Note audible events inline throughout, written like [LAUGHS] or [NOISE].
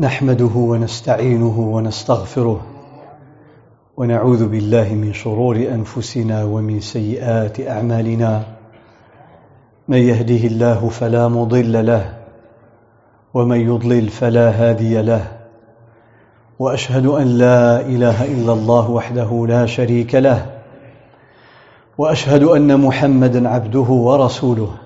نحمده ونستعينه ونستغفره ونعوذ بالله من شرور أنفسنا ومن سيئات أعمالنا. من يهده الله فلا مضل له ومن يضلل فلا هادي له. وأشهد أن لا إله إلا الله وحده لا شريك له. وأشهد أن محمدا عبده ورسوله.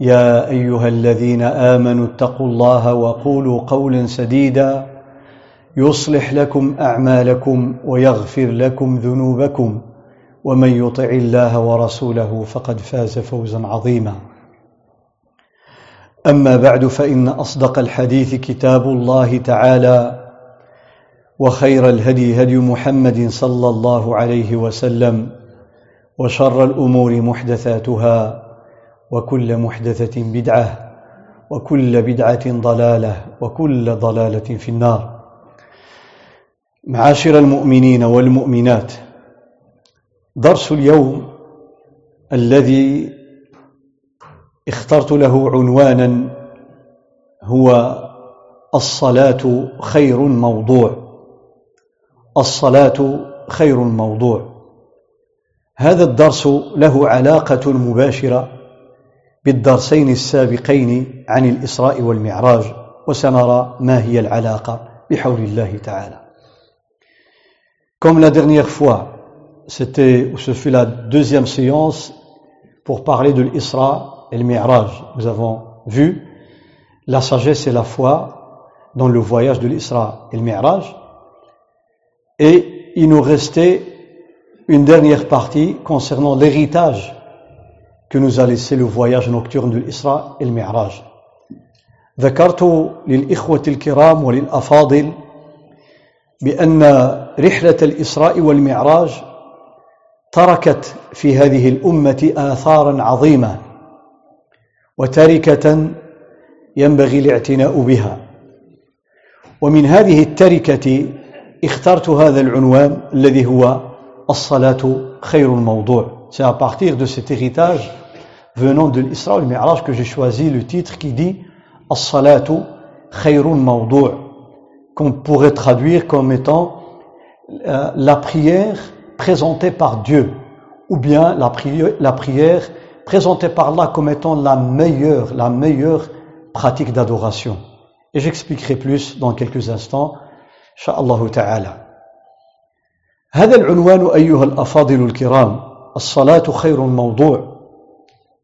يا أيها الذين آمنوا اتقوا الله وقولوا قولا سديدا يصلح لكم أعمالكم ويغفر لكم ذنوبكم ومن يطع الله ورسوله فقد فاز فوزا عظيما. أما بعد فإن أصدق الحديث كتاب الله تعالى وخير الهدي هدي محمد صلى الله عليه وسلم وشر الأمور محدثاتها وكل محدثة بدعة وكل بدعة ضلالة وكل ضلالة في النار. معاشر المؤمنين والمؤمنات درس اليوم الذي اخترت له عنوانا هو الصلاة خير موضوع الصلاة خير موضوع هذا الدرس له علاقة مباشرة بالدرسين السابقين عن الاسراء والمعراج وسنرى ما هي العلاقه بحول الله تعالى Comme la dernière fois, c'était, ce fut la deuxième séance pour parler de l'Isra et le Mi'raj. Nous avons vu la sagesse et la foi dans le voyage de l'Isra et le Mi'raj. Et il nous restait une dernière partie concernant l'héritage que nous a laissé le voyage nocturne de l'Isra et le Mi'raj. ذكرت للإخوة الكرام وللأفاضل بأن رحلة الإسراء والمعراج تركت في هذه الأمة آثارا عظيمة وتركة ينبغي الاعتناء بها ومن هذه التركة اخترت هذا العنوان الذي هو الصلاة خير الموضوع C'est à partir de cet héritage venant de l'Isra et le Mi'raj que j'ai choisi le titre qui dit As-salatu khayrun mawdu' qu'on pourrait traduire comme étant euh, la prière présentée par Dieu ou bien la prière, la prière présentée par Allah comme étant la meilleure, la meilleure pratique d'adoration. Et j'expliquerai plus dans quelques instants, inshallah ta'ala. هذا العنوان أيها الأفاضل الكرام الصلاة خير موضوع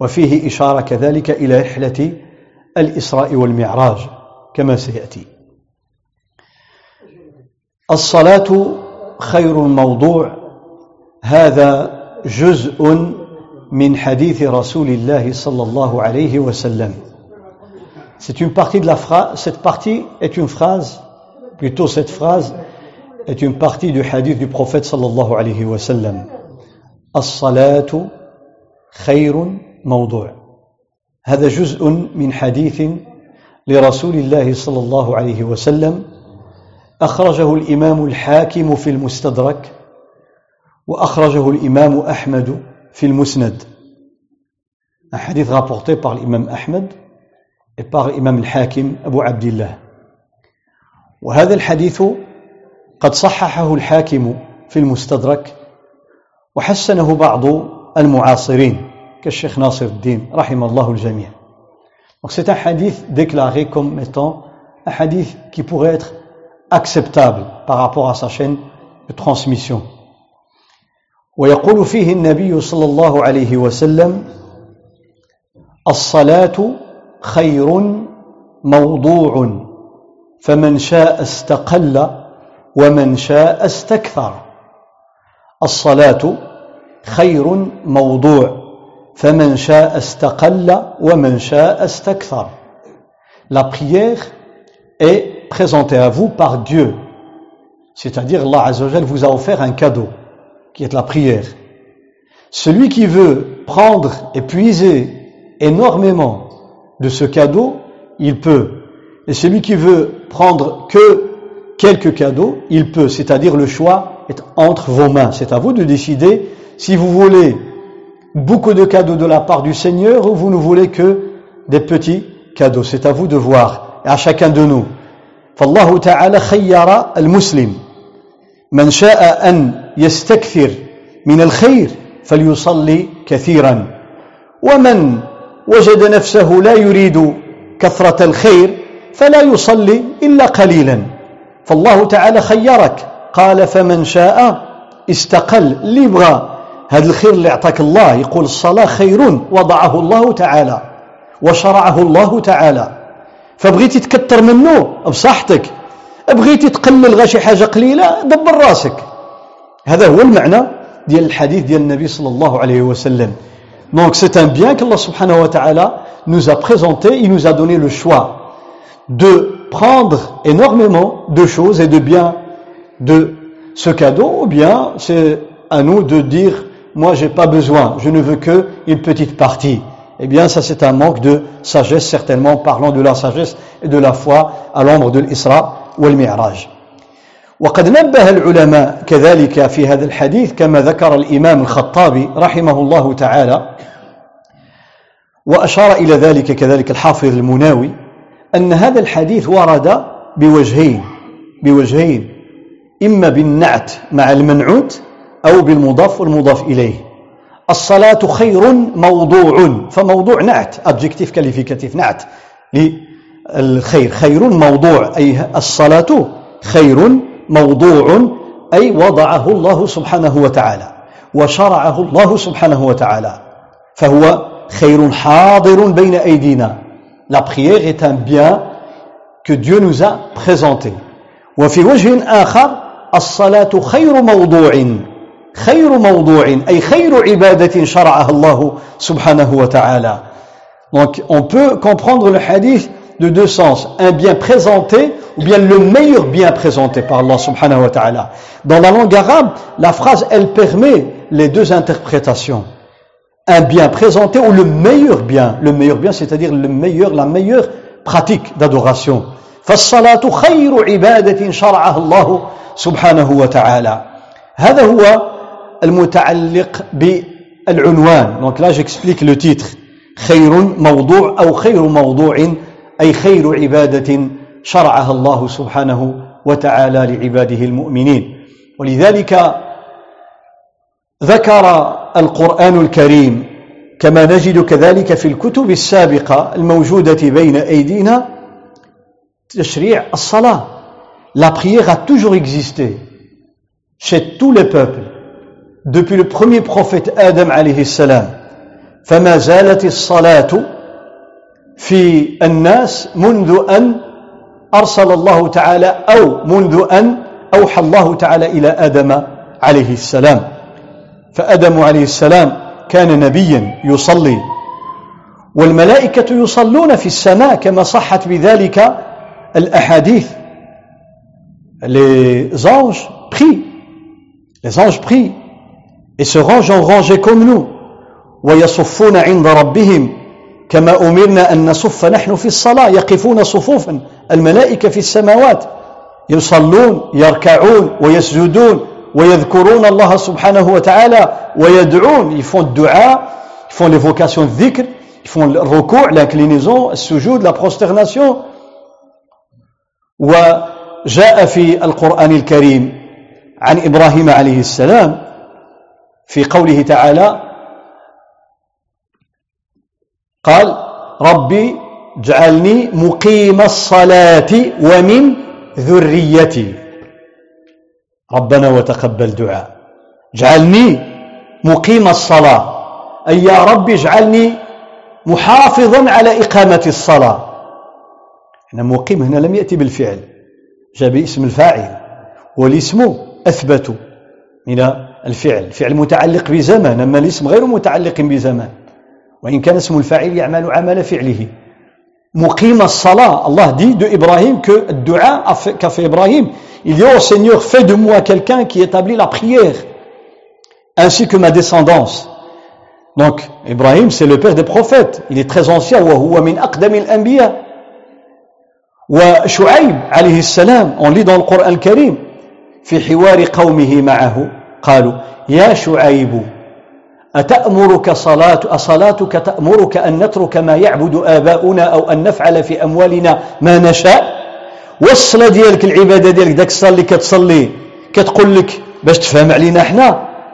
وفيه إشارة كذلك إلى رحلة الإسراء والمعراج كما سيأتي الصلاة خير الموضوع هذا جزء من حديث رسول الله صلى الله عليه وسلم C'est une partie de la phrase, cette partie est une phrase, plutôt cette phrase est une partie du hadith du prophète sallallahu alayhi wa sallam. الصلاة خير موضوع. هذا جزء من حديث لرسول الله صلى الله عليه وسلم. أخرجه الإمام الحاكم في المستدرك وأخرجه الإمام أحمد في المسند. Un hadith rapporté par l'imam Ahmed et par al-Hakim Abu Abdillah. وهذا الحديث قد صححه الحاكم في المستدرك وحسنه بعض المعاصرين كالشيخ ناصر الدين رحم الله الجميع. Donc c'est un hadith déclaré comme étant un hadith qui pourrait être acceptable par rapport à sa chaîne de transmission. ويقول فيه النبي صلى الله عليه وسلم الصلاة خير موضوع فمن شاء استقل ومن شاء استكثر. الصلاة خير موضوع. فمن شاء استقل ومن شاء استكثر La prière est présentée à vous par Dieu. C'est-à-dire Allah Azzawajal vous a offert un cadeau qui est la prière. Celui qui veut prendre et puiser énormément de ce cadeau, il peut. Et celui qui veut prendre que quelques cadeaux, il peut. C'est-à-dire le choix est entre vos mains. C'est à vous de décider si vous voulez beaucoup de cadeaux de la part du Seigneur ou vous ne voulez que des petits cadeaux. C'est à vous de voir, à chacun de nous. فالله تعالى خير المسلم من شاء أن يستكثر من الخير فليصلي كثيرا ومن وجد نفسه لا يريد كثرة الخير فلا يصلي إلا قليلا فالله تعالى خيرك قال فمن شاء استقل اللي يبغى هذا الخير اللي اعطاك الله يقول الصلاة خير وضعه الله تعالى وشرعه الله تعالى. فبغيتي تكتر منه بصحتك. بغيتي تقلل غير شي حاجة قليلة دبر راسك. هذا هو المعنى ديال الحديث ديال النبي صلى الله عليه وسلم. Donc c'est un bien qu'Allah subhanahu wa ta'ala nous a présenté, il nous a donné le choix de prendre énormément de choses et de biens de ce cadeau, ou bien c'est à nous de dire moi j'ai pas besoin, je ne veux que une petite partie. Eh bien ça c'est un manque de sagesse certainement, parlant de la sagesse et de la foi à l'ombre de l'Isra ou le Mi'raj. وقد نبه العلماء كذلك في هذا الحديث كما ذكر الإمام الخطابي رحمه الله تعالى وأشار إلى ذلك كذلك الحافظ المناوي أن هذا الحديث ورد بوجهين بوجهين إما بالنعت مع المنعوت أو بالمضاف والمضاف إليه. الصلاة خير موضوع. فموضوع نعت adjectif qualificatif نعت. للخير خير موضوع أي الصلاة خير موضوع أي وضعه الله سبحانه وتعالى. وشرعه الله سبحانه وتعالى. فهو خير حاضر بين أيدينا. La prière est un bien que Dieu nous a présenté. وفي وجه آخر الصلاة خير موضوع. خير موضوع أي خير عبادة شرعها الله سبحانه وتعالى Donc on peut comprendre le hadith de deux sens. Un bien présenté ou bien le meilleur bien présenté par Allah subhanahu wa ta'ala. Dans la langue arabe, la phrase, elle permet les deux interprétations. Un bien présenté ou le meilleur bien. Le meilleur bien, c'est-à-dire le meilleur, la meilleure pratique d'adoration. فالصلاة خير عبادة شرعها الله سبحانه وتعالى هذا هو المتعلق بالعنوان. Donc là j'explique le titre. خير موضوع أو خير موضوع أي خير عبادة شرعها الله سبحانه وتعالى لعباده المؤمنين. ولذلك ذكر القرآن الكريم كما نجد كذلك في الكتب السابقة الموجودة بين أيدينا تشريع الصلاة. La prière a toujours existé chez tous les peuples. Depuis le premier prophète Adam alayhi salam فما زالت الصلاة في الناس منذ أن أرسل الله تعالى أو منذ أن أوحى الله تعالى إلى آدم عليه السلام. فآدم عليه السلام كان نبيا يصلي. والملائكة يصلون في السماء كما صحت بذلك الأحاديث. Les anges prient. Les anges prient. Et se rangent en rangée comme nous. ويصفون عند ربهم كما أمرنا أن نصف نحن في الصلاة يقفون صفوفا. الملائكة في السماوات يصلون يركعون ويسجدون ويذكرون الله سبحانه وتعالى ويدعون. Font الدعاء ils font l'évocation de dhikr ils font السجود la prosternation. وجاء في القرآن الكريم عن إبراهيم عليه السلام في قوله تعالى قال ربي اجعلني مقيم الصلاة ومن ذريتي. ربنا وتقبل دعاء. اجعلني مقيم الصلاة. أي يا رب اجعلني محافظا على إقامة الصلاة. هنا مقيم هنا لم يأتي بالفعل. جاء باسم الفاعل. والاسم أثبت من الفعل الفعل متعلق بزمان أما الاسم غير متعلق بزمان وإن كان اسم الفاعل يعمل عمل فعله مقيم الصلاة Allah dit de Ibrahim que dua qu'a fait Ibrahim il dit oh Seigneur fais de moi quelqu'un qui établit la prière ainsi que ma descendance donc Ibrahim c'est le père des prophètes il est très ancien وهو من أقدم الأنبياء وشعيب عليه السلام on lit dans le Coran الكريم في حوار قومه معه قالوا يا شعيب أتأمرك صلاة أصلاتك تأمرك أن نترك ما يعبد آباؤنا أو أن نفعل في أموالنا ما نشاء؟ والصلاة ديالك العبادة ديالك داك الصلاة اللي كتصلي كتقول لك باش تفهم علينا إحنا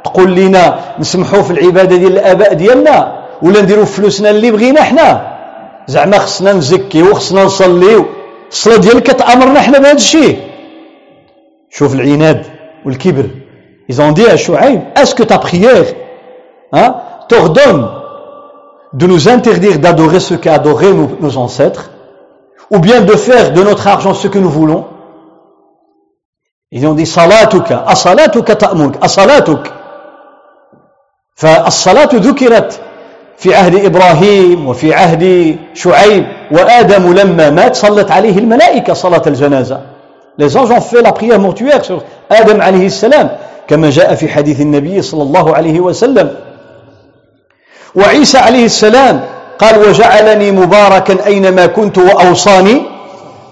تقول لنا نسمحوا في العبادة ديال الآباء ديالنا ولا نديروا فلوسنا اللي بغينا إحنا زعما خصنا نزكي وخصنا نصليو. الصلاة ديالك كتأمرنا إحنا بهذا الشيء. شوف العناد والكبر. Ils ont dit à Chouaïb, est-ce que ta prière hein, t'ordonne de nous interdire d'adorer ce qu'adoraient nos, nos ancêtres, ou bien de faire de notre argent ce que nous voulons Ils ont dit salatuka, asalatuka ta'muk, asalatuk. فالصلاة ذكرت في عهد إبراهيم وفي عهد شعيب وآدم لما مات صلت عليه الملائكة صلاة الجنازة Les anges ont fait la prière mortuaire sur Adam alayhi salam كما جاء في حديث النبي صلى الله عليه وسلم. وعيسى عليه السلام قال وجعلني مباركا أينما كنت وأوصاني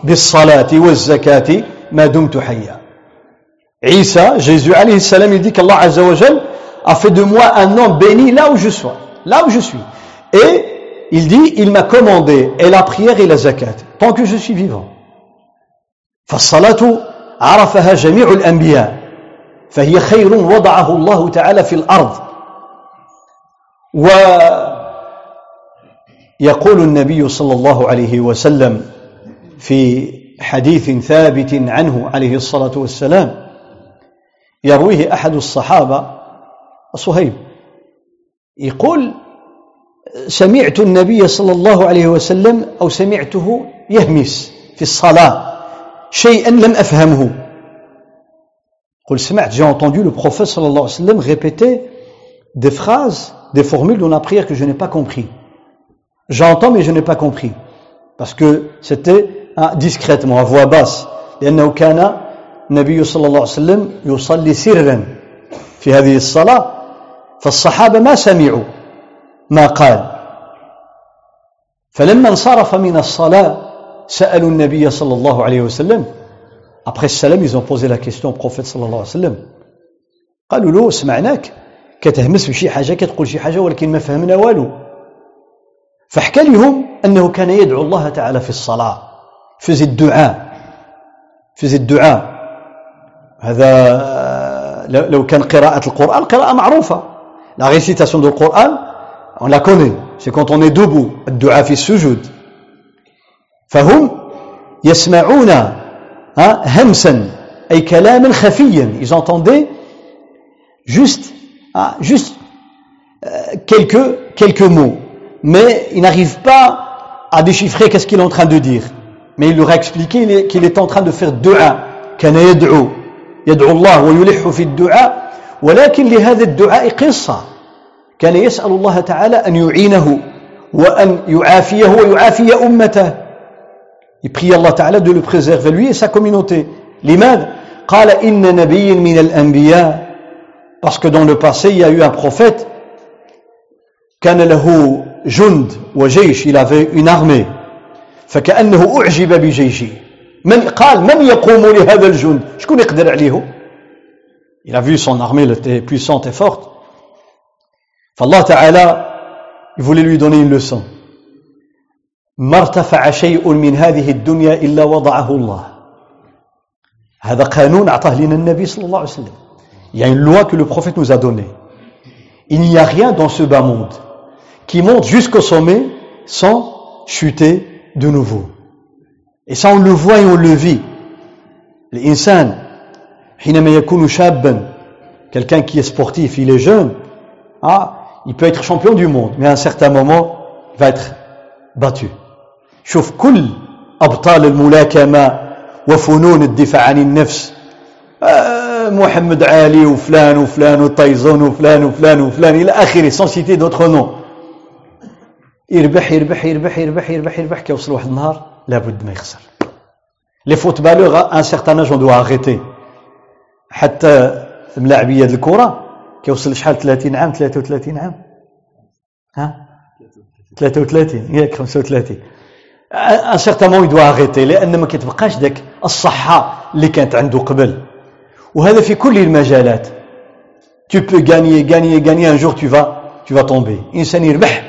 بالصلاة والزكاة ما دمت حيا. عيسى Jésus عليه السلام qu'Allah Azza wa Jal a fait de moi un homme béni là où je sois là où je suis. Et il dit il m'a commandé et la prière et la zakat tant que je suis vivant. فالصلاة عرفها جميع الأنبياء. فهي خير وضعه الله تعالى في الأرض. ويقول النبي صلى الله عليه وسلم في حديث ثابت عنه عليه الصلاة والسلام يرويه أحد الصحابة صهيب يقول سمعت النبي صلى الله عليه وسلم أو سمعته يهمس في الصلاة شيئا لم أفهمه. j'ai entendu le prophète sallallahu alayhi wa sallam répéter des phrases, des formules dans la prière que je n'ai pas compris. J'entends mais je n'ai pas compris. Parce que c'était hein, discrètement, à voix basse. لأنه كان النبي صلى الله عليه وسلم يصلي سرا في هذه الصلاة فالصحابة ما سمعوا ما قال فلما انصرف من الصلاة سألوا النبي صلى الله عليه وسلم Après salam, ils ont posé la question au prophète sallallahu alayhi wa sallam. قالوا له سمعناك كتهمس بشي حاجة كتقول شي حاجة ولكن ما فهمنا والو فحكى لهم أنه كان يدعو الله تعالى في الصلاة فزي الدعاء فزي الدعاء هذا لو كان القرآن قراءة معروفة la récitation du Coran on la connaît. C'est quand on est debout الدعاء في السجود فهم يسمعون همسا أي كلاما خفيا ils entendaient juste ah, juste euh, quelques quelques mots mais ils n'arrivent pas à déchiffrer qu'est-ce qu'il est en train de dire mais il leur a expliqué qu'il est en train de faire dua كان يدعو يدعو الله ويلح في الدعاء ولكن لهذا الدعاء قصة كان يسأل الله تعالى أن يعينه وأن يعافيه ويعافي أمته Il prie Allah Ta'ala de le préserver lui et sa communauté. L'imad, قال إن نبي من الأنبياء parce que dans le passé il y a eu un prophète كان له جند وجيش il avait une armée فكأنه أعجب بجيشه من قال من يقوم لهذا الجند شكون يقدر عليه il a vu son armée elle était puissante et forte فالله تعالى il voulait lui donner une leçon ما ارتفع شيء من هذه الدنيا إلا وضعه الله هذا قانون أعطاه لنا النبي صلى الله عليه وسلم Il y a une loi que le prophète nous a donnée. Il n'y a rien dans ce bas monde qui monte jusqu'au sommet sans chuter de nouveau. Et ça, on le voit et on le vit. الإنسان حينما يكون شابا quelqu'un qui est sportif, il est jeune, ah, il peut être champion du monde, mais à un certain moment, il va être battu. شوف كل أبطال الملاكمة وفنون الدفاع عن النفس. محمد علي وفلان وفلان وطيزون وفلان وفلان وفلان إلى آخره sans citer d'autres noms. يربح يربح يربح يربح يربح يربح كيوصل واحد النهار لابد ما يخسر. les footballeurs un certain âge doit arrêter حتى ملاعبيه الكرة كيوصل شحال؟ 30 عام 33 عام. ها؟ 33 ياك 35 un certain moment il doit arrêter لأن ما كتبقاش ذاك الصحة اللي كانت عنده قبل. وهذا في كل المجالات. Tu peux gagner gagner gagner un jour tu vas tu vas tomber. انسان يربح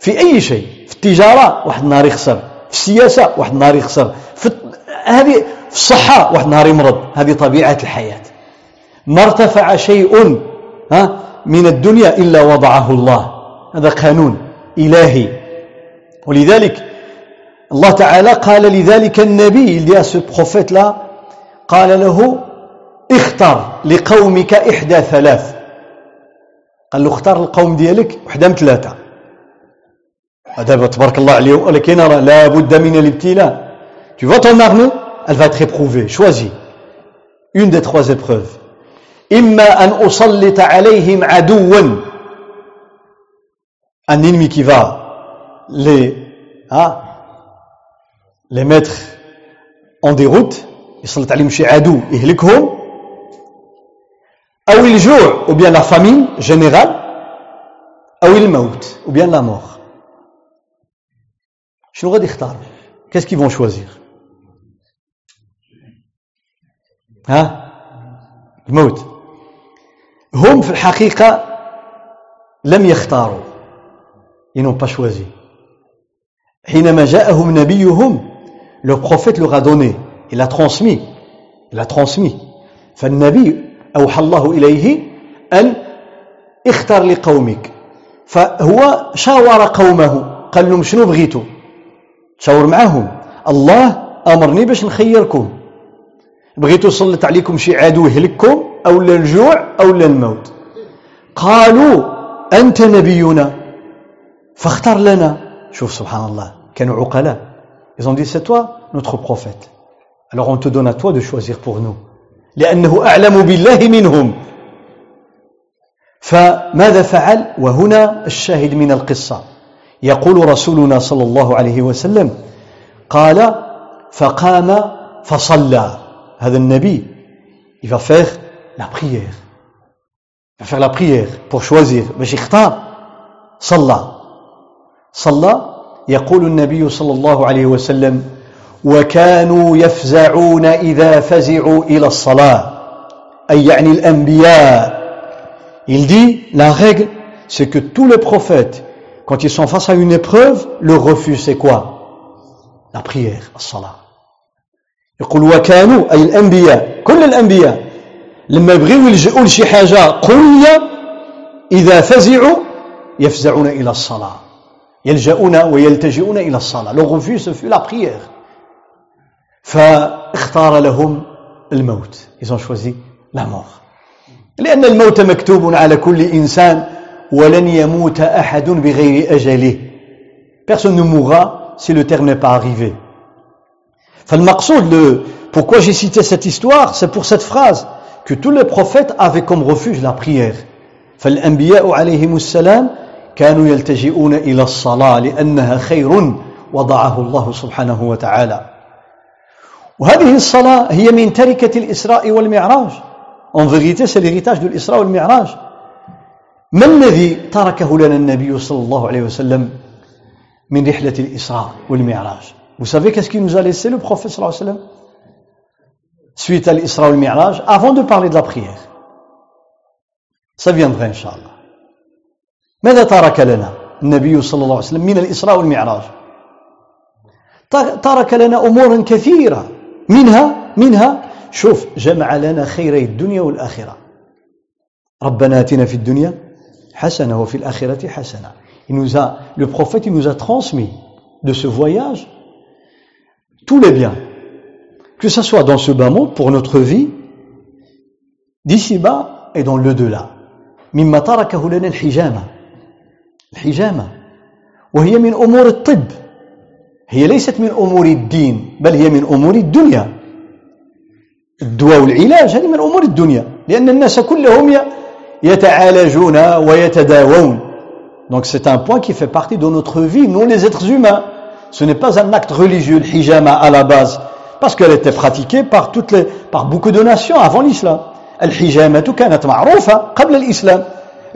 في أي شيء. في التجارة واحد النهار يخسر. في السياسة واحد النهار يخسر. في هذه في الصحة واحد النهار يمرض. هذه طبيعة الحياة. ما ارتفع شيء ها من الدنيا إلا وضعه الله. هذا قانون إلهي. ولذلك الله تعالى قال لذلك النبي ce prophète là قال له اختر لقومك إحدى ثلاث. قال له اختار القوم ديالك وحده من ثلاثة. دابا تبارك الله عليه ولكن لا بد من الابتلاء. Tu vois ton armée elle va être éprouvée choisis. Une des trois épreuves. إما أن أسلط عليهم عدوا. Un ennemi qui va les hein, les mettre en déroute يسلط عليهم شي عدو يهلكهم أو الجوع ou bien la famine générale أو الموت ou bien la mort شنو غادي يختاروا qu'est-ce qu'ils vont choisir ها الموت هم في الحقيقة لم يختاروا ils n'ont pas choisi حينما جاءهم نبيهم le prophète leur a donné. Il a transmis. Il a transmis. فالنبي أوحى الله إليه أن اختر لقومك فهو شاور قومه. قال لهم شنو بغيتوا؟ تشاور معهم الله أمرني باش نخيركم. بغيتوا سلط عليكم شي عدو يهلككم؟ أو الجوع أو الموت. قالوا أنت نبينا. فاختر لنا. شوف سبحان الله. كانوا عقلاء. Ils ont dit c'est toi notre prophète alors on te donne à toi de choisir pour nous لأنه أعلم بالله منهم فماذا فعل وهنا الشاهد من القصة يقول رسولنا صلى الله عليه وسلم قال فقام فصلى هذا النبي il va faire la prière il va faire la prière pour choisir باش يختار صلى صلى يقول النبي صلى الله عليه وسلم وكانوا يفزعون إذا فزعوا إلى الصلاة. أي يعني الأنبياء. Il dit la règle c'est que tous les prophètes quand ils sont face à une épreuve le refus c'est quoi? La prière الصلاة يقول وكانوا أي الأنبياء كل الأنبياء. لما يبغيوا يلجؤوا لشي حاجة قوية إذا فزعوا يفزعون إلى الصلاة. le refus ce fut la prière فاختار لهم الموت ils ont choisi la mort لأن الموت مكتوب على كل إنسان ولن يموت أحد بغير أجله personne ne mourra si le terme n'est pas arrivé فالمقصود le pourquoi j'ai cité cette histoire c'est pour cette phrase que tous les prophètes avaient comme refuge la prière فالأنبياء عليهم السلام كانوا يلتجئون إلى الصلاة لأنها خير وضعه الله سبحانه وتعالى. وهذه الصلاة هي من تركة الإسراء والمعراج. En vérité, c'est l'héritage de l'Isra والمعراج ما الذي تركه لنا النبي صلى الله عليه وسلم من رحلة الإسراء والمعراج. Vous savez qu'est-ce qu'il nous a laissé le prophète صلى الله عليه وسلم? Suite à l'Isra والمعراج avant de parler de la prière. Ça viendra الله ماذا ترك لنا النبي صلى الله عليه وسلم من الإسراء والمعراج؟ ترك لنا أمورا كثيرة. منها منها شوف جمع لنا خيري الدنيا والآخرة. ربنا آتنا في الدنيا حسنة وفي الآخرة حسنة. Il nous a, le prophète il nous a transmis de ce voyage tous les biens, que ce soit dans ce bas monde pour notre vie, d'ici-bas et dans le delà. مما تركه لنا الحجامة. الحجامة وهي من أمور الطب هي ليست من أمور الدين بل هي من أمور الدنيا الدواء والعلاج هذه من أمور الدنيا لأن الناس كلهم يتعالجون ويتداوون Donc c'est un point qui fait partie de notre vie, nous les êtres humains. Ce n'est pas un acte religieux, le hijama à la base, parce qu'elle était pratiquée par, toutes les, par beaucoup de nations avant l'islam. الحجامة كانت معروفة قبل الإسلام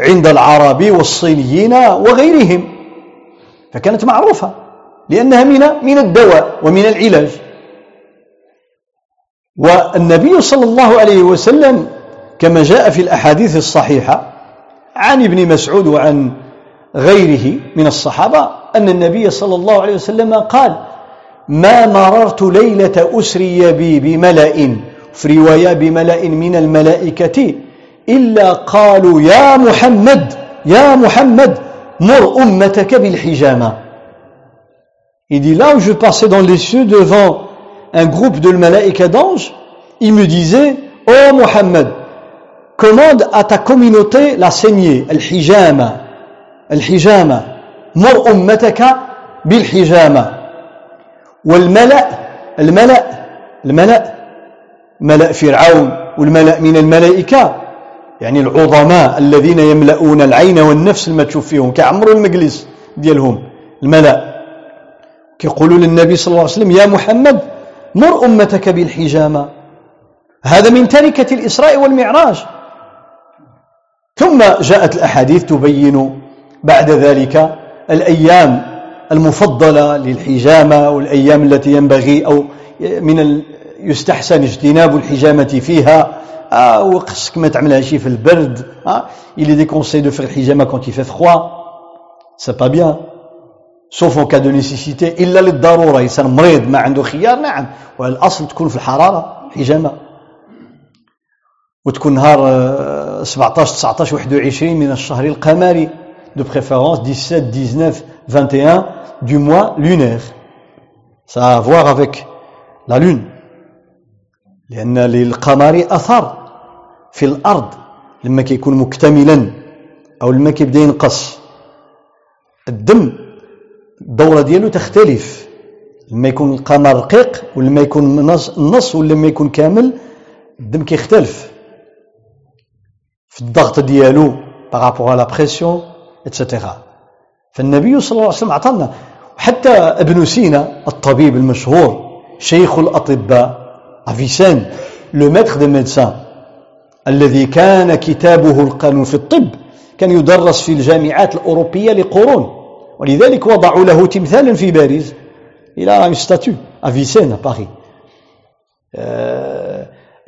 عند العرب والصينيين وغيرهم. فكانت معروفة لأنها من من الدواء ومن العلاج. والنبي صلى الله عليه وسلم كما جاء في الأحاديث الصحيحة عن ابن مسعود وعن غيره من الصحابة أن النبي صلى الله عليه وسلم قال ما مررت ليلة أسري بي بملأ في رواية بملأ من الملائكة إلا قالوا يا محمد يا محمد مر أمتك بالحجامة Il dit là où je passais dans les cieux devant un groupe de malaïka d'anges, il me disait Oh Mohammed, commande à ta communauté la saignée, al-hijama, al-hijama, mur ummataka bil-hijama. الملأ الملأ ملأ فرعون والملأ من الملائكة يعني العظماء الذين يملؤون العين والنفس لما تشوف فيهم كعمرو المجلس ديالهم الملأ. كيقولوا للنبي صلى الله عليه وسلم يا محمد مر أمتك بالحجامة. هذا من تركة الإسراء والمعراج. ثم جاءت الأحاديث تبين بعد ذلك الأيام المفضلة للحجامة والأيام التي ينبغي أو من يستحسن اجتناب الحجامة فيها. آه وقصك ما تعملها شي في البرد آه il est déconseillé de faire الحجامة quand il fait froid. C'est pas bien. Sauf en cas de nécessité إلا للضرورة إنسان مريض ما عنده خيار نعم. والأصل تكون في الحرارة حجامة وتكون نهار 17 19 21 من الشهر القمري. De préférence 17 19 21 du mois lunaire. Ça a à voir avec la lune. لأن للقمر أثر. في الأرض لما كيكون مكتملا أو لما كيبدأ ينقص. الدم الدورة ديالو تختلف. لما يكون القمر رقيق ولما يكون نص ولا لما يكون كامل الدم كيختلف. في الضغط ديالو par rapport à la pression et cetera فالنبي صلى الله عليه وسلم عطانا حتى ابن سينا الطبيب المشهور شيخ الأطباء Avicenne, le maître des médecins, الذي كان كتابه القانون في الطب كان يدرس في الجامعات الأوروبية لقرون. ولذلك وضعوا له تمثالا في باريس. إلى à Vicenne à Paris.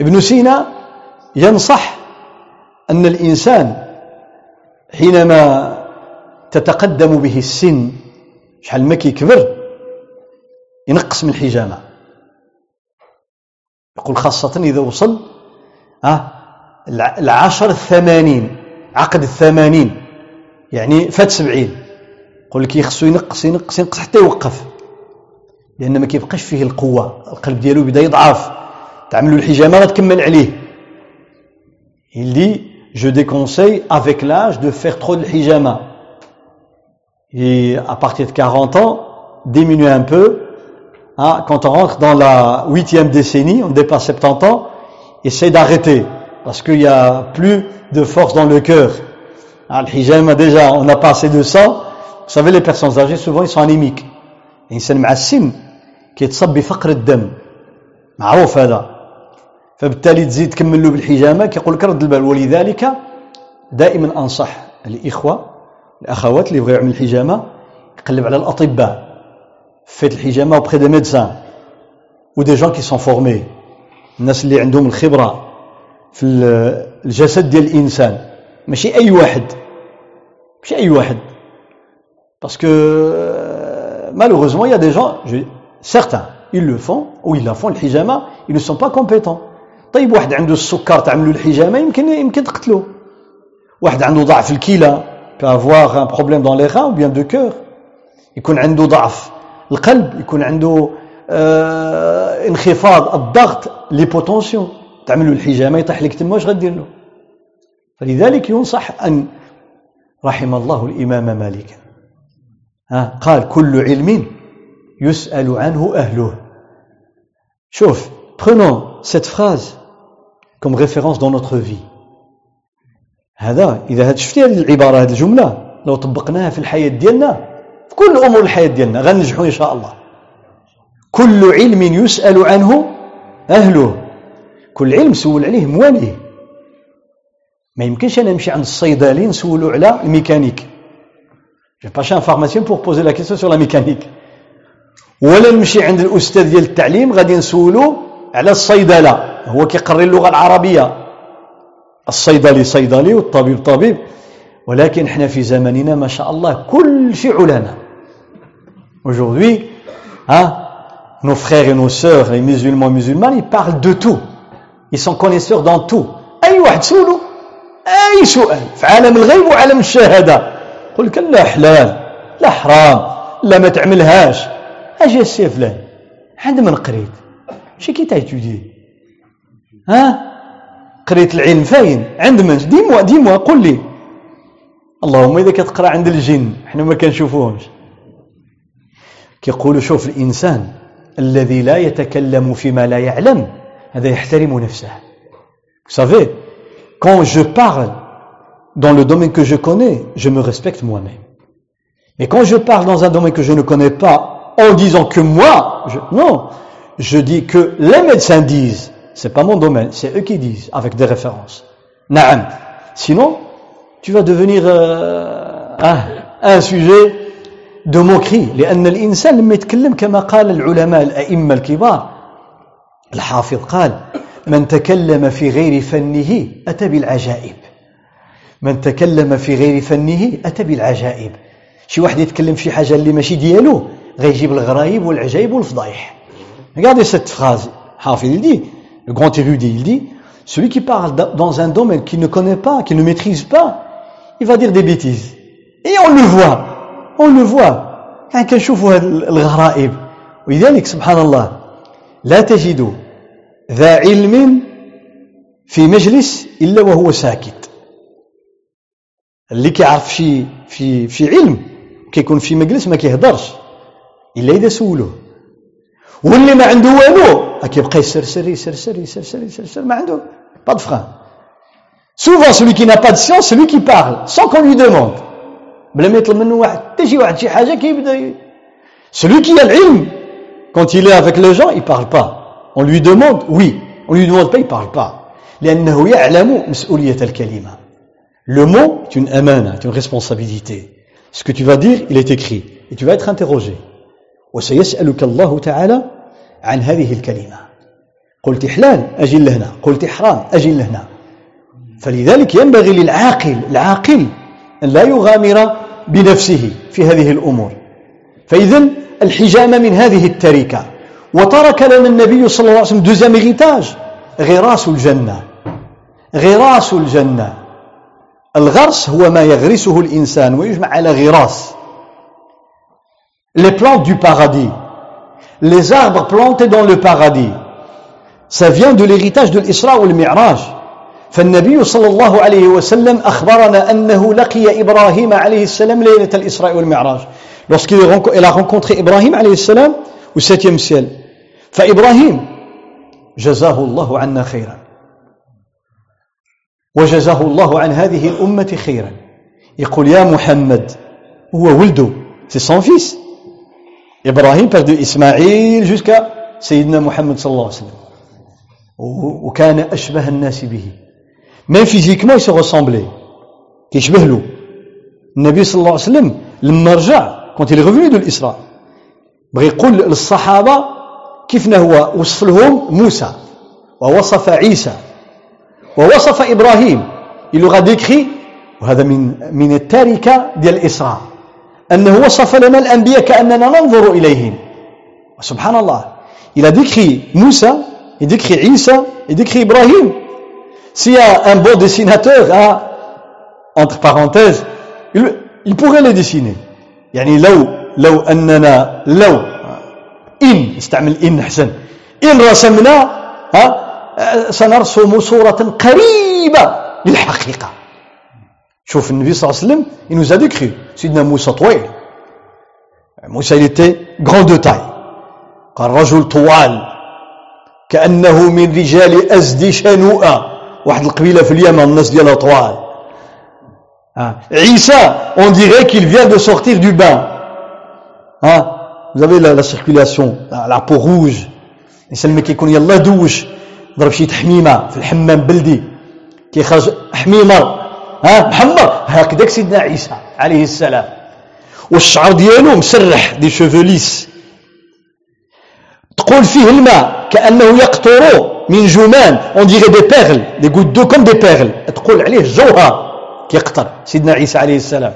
ابن سينا ينصح أن الإنسان حينما تتقدم به السن شحال ما كيكبر ينقص من الحجامه يقول خاصة إذا وصل آه العشر الثمانين عقد الثمانين يعني فات سبعين يقول لك يخصو ينقص ينقص ينقص حتى يوقف لأن ما كيبقاش فيه القوة القلب ديالو بدا يضعف تعملوا الحجامة غتكمل عليه Il dit, je déconseille avec l'âge de faire trop de hijama. Et à partir de 40 ans, diminuer un peu Hein, quand on rentre dans la huitième décennie, on dépasse 70 ans, essaie d'arrêter, Parce qu'il n'y a plus de force dans le cœur. Hein, le hijama, déjà, on a pas assez de sang. Vous savez, les personnes âgées, souvent, ils sont anémiques. الإنسان مع السن كيتصاب بفقر الدم معروف هذا فبالتالي تزيد تكمل له بالحجامة كيقول لك رد البال ولذلك دائما أنصح الإخوة الأخوات اللي يبغوا يعمل الحجامة يقلب على الأطباء faites الحجامة des médecins ou des gens qui sont formés الناس اللي عندهم الخبرة في الجسد ديال الإنسان. ماشي أي واحد. ماشي أي واحد. Parce que malheureusement il y a des gens je, certains ils le font ou ils la font الحجامة ils ne sont pas compétents. طيب واحد عنده السكر تعملوا الحجامة يمكن يمكن تقتلوه واحد عنده ضعف الكلى peut avoir un problème dans les reins ou bien de cœur. يكون عنده ضعف القلب يكون عنده آه انخفاض الضغط ليبوتونسيون تعملوا الحجامة يطيح لك تما واش غدير له؟ فلذلك ينصح أن رحم الله الإمام مالك. ها قال كل علم يسأل عنه أهله. شوف prenons cette phrase comme référence dans notre vie. هذا إذا شفتي هذه العبارة هذه الجملة؟ لو طبقناها في الحياة ديالنا في كل أمور الحياة ديالنا غنجحوا إن شاء الله. كل علم يسأل عنه أهله. كل علم سول عليه مواليه ما يمكنش أنا نمشي عند الصيدلي نسولو على الميكانيك. Pas chez un pharmacien pour poser la question sur la mécanique. ولا نمشي عند الأستاذ ديال التعليم غادي نسولو على الصيدلة. هو كيقري اللغة العربية. الصيدلي صيدلي والطبيب طبيب. ولكن إحنا في زمننا ما شاء الله كل شيء علماء. Aujourd'hui hein, nos frères et nos sœurs les musulmans musulmanes ils parlent de tout. Ils sont connaisseurs dans tout. أي واحد سولو؟ أي سؤال. في عالم الغيب وعالم الشهادة. قل لك لا حلال لا حرام لا ما تعملهاش. أجي السي فلان. عند من قريت؟ chez qui t'as étudié ها؟ قريت العلم فاين؟ عند من؟ dis-moi dis-moi قل لي. اللهم إذا كتقرأ عند الجن حنا ما كنشوفوهمش. كيقولوا شوف الإنسان الذي لا يتكلم فيما لا يعلم. Vous savez, quand je parle dans le domaine que je connais, je me respecte moi-même. Mais quand je parle dans un domaine que je ne connais pas, en disant que moi, je, non, je dis que les médecins disent, c'est pas mon domaine, c'est eux qui disent, avec des références. Naam. Sinon, tu vas devenir euh, un, un sujet de moquerie لأن الإنسان لما يتكلم كما قال العلماء الأئمة الكبار الحافظ قال من تكلم في غير فنه أتى بالعجائب من تكلم في غير فنه أتى بالعجائب شي واحد يتكلم في حاجة اللي ماشي ديالو غيجيب الغرايب والعجائب والفضايح Regardez cette phrase. Hafid, il dit, le grand érudit, il dit, celui qui parle dans un domaine qu'il ne connaît pas, qu'il ne maîtrise pas, il va dire des bêtises. Et on le voit. On le voit. يعني كنشوفوا الغرائب ولذلك سبحان الله لا تجد ذا علم في مجلس إلا وهو ساكت. اللي كيعرف شي في في علم كيكون في مجلس ما كيهضرش إلا إذا سولوه. واللي ما عنده والو كيبقى يسرسر يسرسر يسرسر يسرسر ما عنده با de frein. Souvent celui qui n'a pas de science celui qui parle sans qu'on lui demande. بلا ما يطلب منه حتى شي واحد شي حاجة كيبدا celui qui a العلم quand il est avec les gens il parle pas. On lui demande oui. On lui demande pas il parle pas. لأنه يعلم مسؤولية الكلمة. Le mot est une amana, est une responsabilité. Ce que tu vas dire, il est écrit. Et tu vas être interrogé. وسيسألك الله تعالى عن هذه الكلمة. قلت حلال أجل هنا قلت حرام أجل هنا فلذلك ينبغي للعاقل العاقل أن لا يغامر بنفسه في هذه الأمور. فإذا الحجامة من هذه التركة وترك لنا النبي صلى الله عليه وسلم دوزيام غيتاج غراس الجنة. غراس الجنة. الغرس هو ما يغرسه الإنسان ويجمع على غراس. Les plantes du paradis. Les arbres plantés dans le paradis. Ça vient de l'héritage de l'Isra ou le Mi'raj. فالنبي صلى الله عليه وسلم أخبرنا أنه لقي إبراهيم عليه السلام ليلة الإسراء والمعراج. Lorsqu'il a rencontré Ibrahim عليه السلام au septième ciel فإبراهيم جزاه الله عنا خيرا. وجزاه الله عن هذه الأمة خيرا. يقول يا محمد هو ولده c'est son fils إبراهيم de إسماعيل jusqu'à سيدنا محمد صلى الله عليه وسلم وكان أشبه الناس به. Même physiquement il se كيشبه له. النبي صلى الله عليه وسلم لما رجع quand il est revenu بغى يقول للصحابة كيفنا هو وصف لهم موسى ووصف عيسى ووصف إبراهيم. Il غاديكخي وهذا من من التاركه ديال الإسراء أنه وصف لنا الأنبياء كأننا ننظر إليهم. سبحان الله إلى a موسى il عيسى il décrit إبراهيم. S'il y a un beau dessinateur hein, entre parenthèses il, il pourrait les dessiner. يعني لو لو اننا لو إن استعمل إن حسن إن رسمنا ها سنرسم صورة قريبة للحقيقة. شوف النبي صلى الله عليه وسلم a décrit سيدنا موسى طويل موسى il était de taille. قال رجل طوال كأنه من رجال أزدي شنوءة واحد القبيلة في اليمن الناس ديالها طوال. عيسى on dirait qu'il vient de sortir bain. hein vous avez la, la circulation la peau rouge. يسلمك يكون يلا دوش ضرب شي تحميمة في الحمام بلدي. كيخرج حميمر ها؟ محمر هكذاك سيدنا عيسى عليه السلام. والشعر ديالو مسرح des cheveux lisses تقول فيه الماء كأنه يقطر من جمان on dirait des perles des gouttes d'eau comme des perles تقول عليه جوهر كيقطر سيدنا عيسى عليه السلام.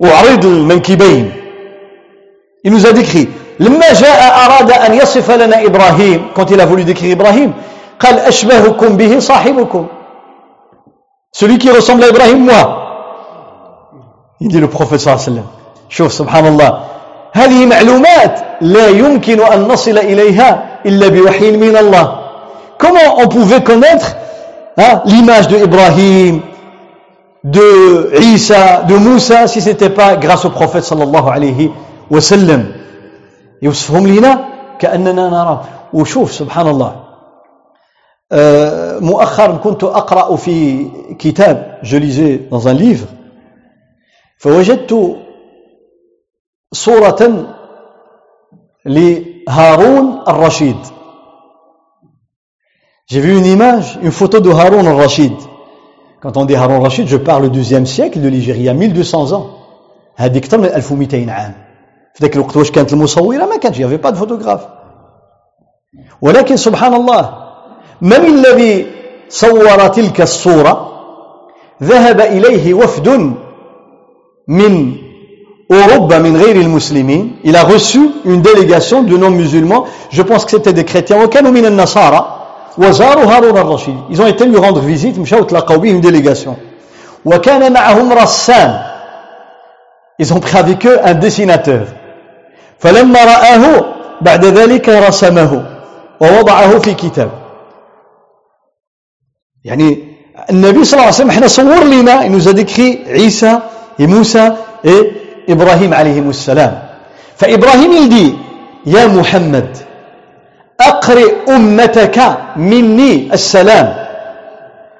وعريض المنكبين. Il nous a décrit quand il a voulu décrire Ibrahim celui qui ressemble à Ibrahim moi il dit le prophète صلى الله عليه وسلم شوف سبحان الله هذه معلومات لا يمكن أن نصل إليها إلا بوحي من الله comment on pouvait connaître hein, l'image de Ibrahim de Isa de Moussa si ce n'était pas grâce au prophète صلى الله عليه وسلم يوصفهم لنا كأننا نرى وشوف سبحان الله مؤخرا كنت أقرأ في كتاب je lisais dans un livre فوجدت صورة لهارون الرشيد J'ai vu une image, une photo de Haroun al-Rashid. Quand on dit Haroun al-Rashid, je parle du deuxième siècle de l'Hégire, 1200 ans. هذه أكثر من 1200 عام. في ذاك الوقت واش كانت المصوره ما كانش y avait pas photographe ولكن سبحان الله من الذي صور تلك الصورة ذهب اليه وفد من اوروبا من غير المسلمين il a reçu une délégation de non musulmans je pense que c'était des chrétiens. وكانوا من النصارى وزاروا هارون الرشيد ils ont été lui rendre visite مشاو تلاقاو به une délégation. وكان معهم رسام ils ont pris avec eux un dessinateur. فلما رآه بعد ذلك رسمه ووضعه في كتاب. يعني النبي صلى الله عليه وسلم إحنا صور لنا إنه زادكري عيسى موسى et إبراهيم عليهم السلام. فإبراهيم يدي يا محمد أقرئ أمتك مني السلام.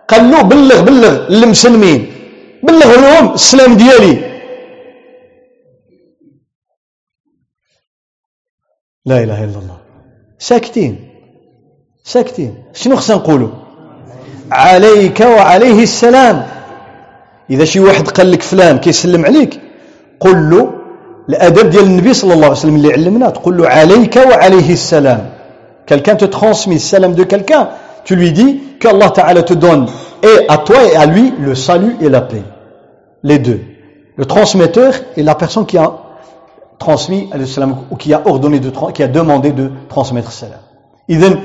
قال له بلغ بلغ المسلمين بلغ لهم السلام ديالي. لا إله إلا الله. ساكتين. ساكتين. شنو خصنا نقولوا عليك وعليه السلام. إذا شي واحد قال لك فلان كيسلم عليك قل له الأدب ديال النبي صلى الله عليه وسلم اللي علمنا تقول له عليك وعليه السلام. Quelqu'un te transmet le salam de quelqu'un tu lui dis que Allah Ta'ala te donne et à toi et à lui le salut et la paix. Les deux. Le transmetteur et la personne qui a transmis ou qui a ordonné de qui a demandé de transmettre salam. إذن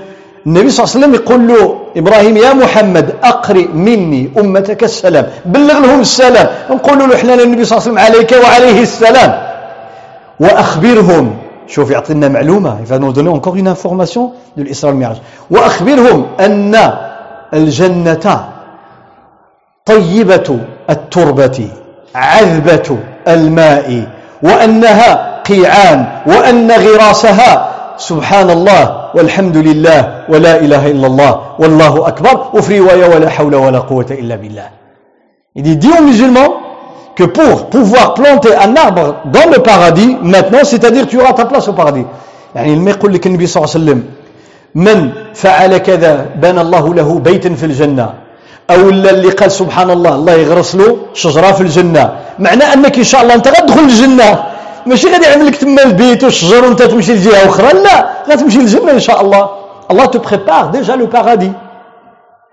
النبي صلى الله عليه وسلم يقول له إبراهيم يا محمد أقرئ مني أمتك السلام بلغ لهم السلام نقول له إحنا النبي صلى الله عليه وسلم عليك وعليه السلام وأخبرهم شوف يعطينا معلومة il va nous donner encore une information de وأخبرهم أن الجنة طيبة التربة عذبة الماء وأنها قيعان وأن غراسها. سبحان الله والحمد لله ولا إله إلا الله والله أكبر. وفي رواية ولا حول ولا قوة إلا بالله. Il dit, dis aux musulmans que pour pouvoir planter un arbre dans le paradis, maintenant, c'est-à-dire tu auras ta place au paradis. يعني لما يقول لك النبي صلى الله عليه وسلم من فعل كذا بنى الله له بيتا في الجنة. أو اللي قال سبحان الله الله يغرس له شجرة في الجنة. معنى أنك إن شاء الله أنت غتدخل الجنة. ماشي غادي يعمل لك تما البيت والشجر وأنت تمشي لجهة أخرى لا. غتمشي للجنة إن شاء الله. الله te prépare déjà le paradis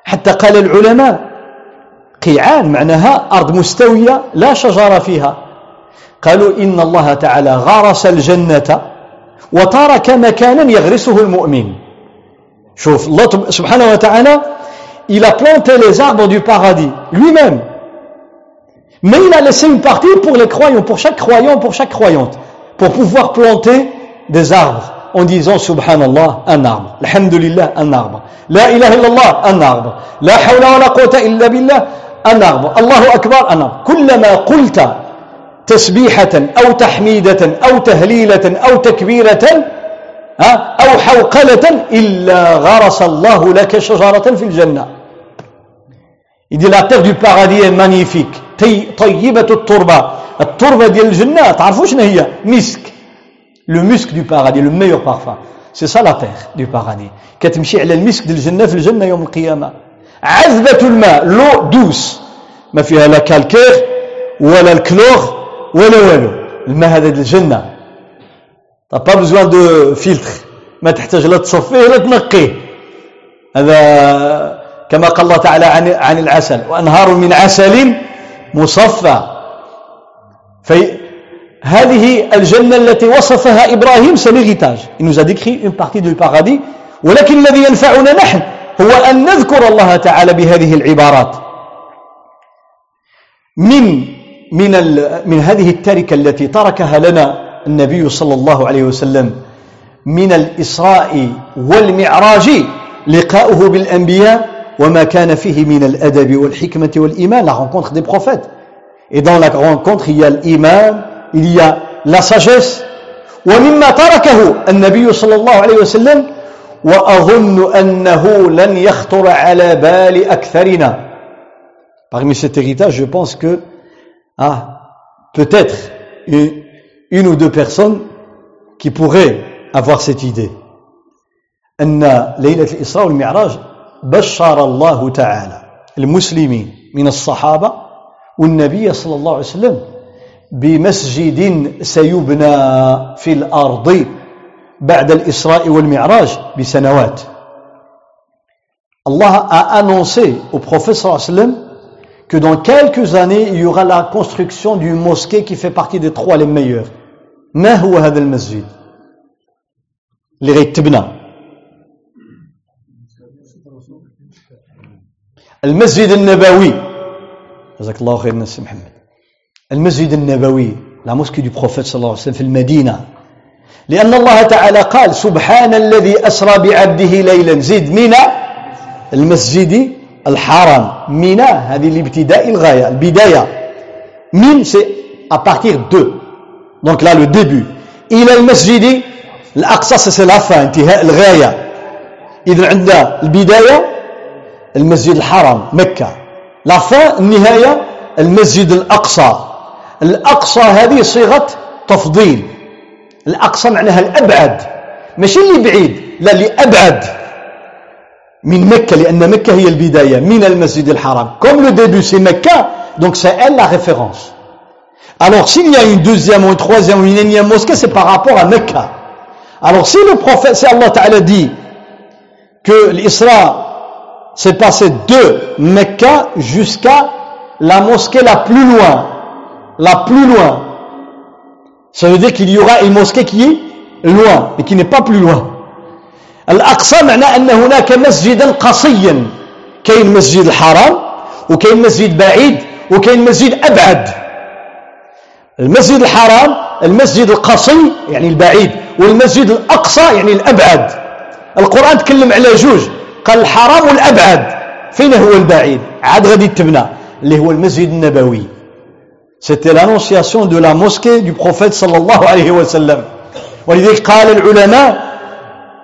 حتى قال العلماء قيعان معناها أرض مستوية لا شجر فيها. قالوا إن الله تعالى غرس الجنة وترك مكانا يغرسه المؤمن. شوف الله سبحانه وتعالى il a planté les arbres du paradis lui-même Mais il a laissé une partie pour les croyants, pour chaque croyant, pour chaque croyante, pour pouvoir planter des arbres en disant Subhanallah, un arbre. Alhamdulillah, un arbre. La ilaha illallah, un arbre. La hawla wa la quwwata illa billah, un arbre. Allahu akbar, un arbre. كلما قلت تسبيحة أو تحميدة أو تهليلة أو تكبيرة أو حوقلة إلا غرس الله لك شجرة في الجنة Il dit la terre du paradis est magnifique. طيبة التربة. التربة ديال الجنة تعرفوا شنو هي؟ مسك. Le musc du paradis, le meilleur parfum. C'est ça la terre du paradis. كتمشي على المسك ديال الجنة في الجنة يوم القيامة. عذبة الماء, l'eau douce. ما فيها لا كالكير ولا الكلور ولا والو. الماء هذا ديال الجنة. T'as pas besoin de filtre. ما تحتاج لا تصفيه ولا تنقيه. هذا كما قال الله تعالى عن عن العسل وأنهار من عسل مصفى. فهذه الجنة التي وصفها إبراهيم c'est l'héritage il nous a du paradis. ولكن الذي ينفعنا نحن هو ان نذكر الله تعالى بهذه العبارات. من من من هذه التركه التي تركها لنا النبي صلى الله عليه وسلم من الاسراء والمعراج لقاؤه بالانبياء. وما كان فيه من الأدب والحكمة والإيمان la rencontre des prophètes et dans la rencontre il y a l'imam il y a la sagesse ومما تركه النبي صلى الله عليه وسلم وأظن أنه لن يخطر على بال أكثرنا parmi cet héritage je pense que ah, peut-être une, une ou deux personnes qui pourraient avoir cette idée أن ليلة الإسراء والمعراج بشر الله تعالى المسلمين من الصحابة والنبي صلى الله عليه وسلم بمسجد سيبنى في الأرض بعد الإسراء والمعراج بسنوات Allah a annoncé au prophète سلم que dans quelques années, il y aura la construction d'une mosquée qui fait partie des trois les meilleurs. ما هو هذا المسجد؟ اللي غيتبنى المسجد النبوي. جزاك الله خير الناس محمد. المسجد النبوي la mosquée du prophète صلى الله عليه وسلم في المدينة. لأن الله تعالى قال سبحان الذي أسرى بعبده ليلا. زد من المسجد الحرام. من هذه الابتداء الغاية البداية. من سي partir de. Donc là le début. إلى المسجد الأقصى سي لا fin انتهاء الغاية. إذا عندنا البداية. المسجد الحرام مكة. لا النهاية المسجد الأقصى. الأقصى هذه صيغة تفضيل. الأقصى معناها الأبعد. ماشي اللي بعيد لا اللي أبعد من مكة لأن مكة هي البداية من المسجد الحرام. comme le début c'est مكة donc c'est elle la référence Alors, s'il y a une deuxième ou une troisième ou une énième mosquée, c'est par rapport à Mecca. الله تعالى le prophète, dit que l'Isra s'est passé de Mecca jusqu'à la mosquée la plus loin. La plus loin. Ça veut dire qu'il y aura une mosquée qui est loin, et qui n'est pas plus loin. الأقصى معناه أن هناك مسجدا قصيا كاين مسجد الحرام وكاين مسجد بعيد وكاين مسجد أبعد المسجد الحرام المسجد القصي يعني البعيد والمسجد الأقصى يعني الأبعد القرآن تكلم على جوج قال الحرام الأبعد فين هو البعيد؟ عاد غادي تبنى اللي هو المسجد النبوي. C'était l'annonciation de la mosquée du prophète صلى الله عليه وسلم ولذلك قال العلماء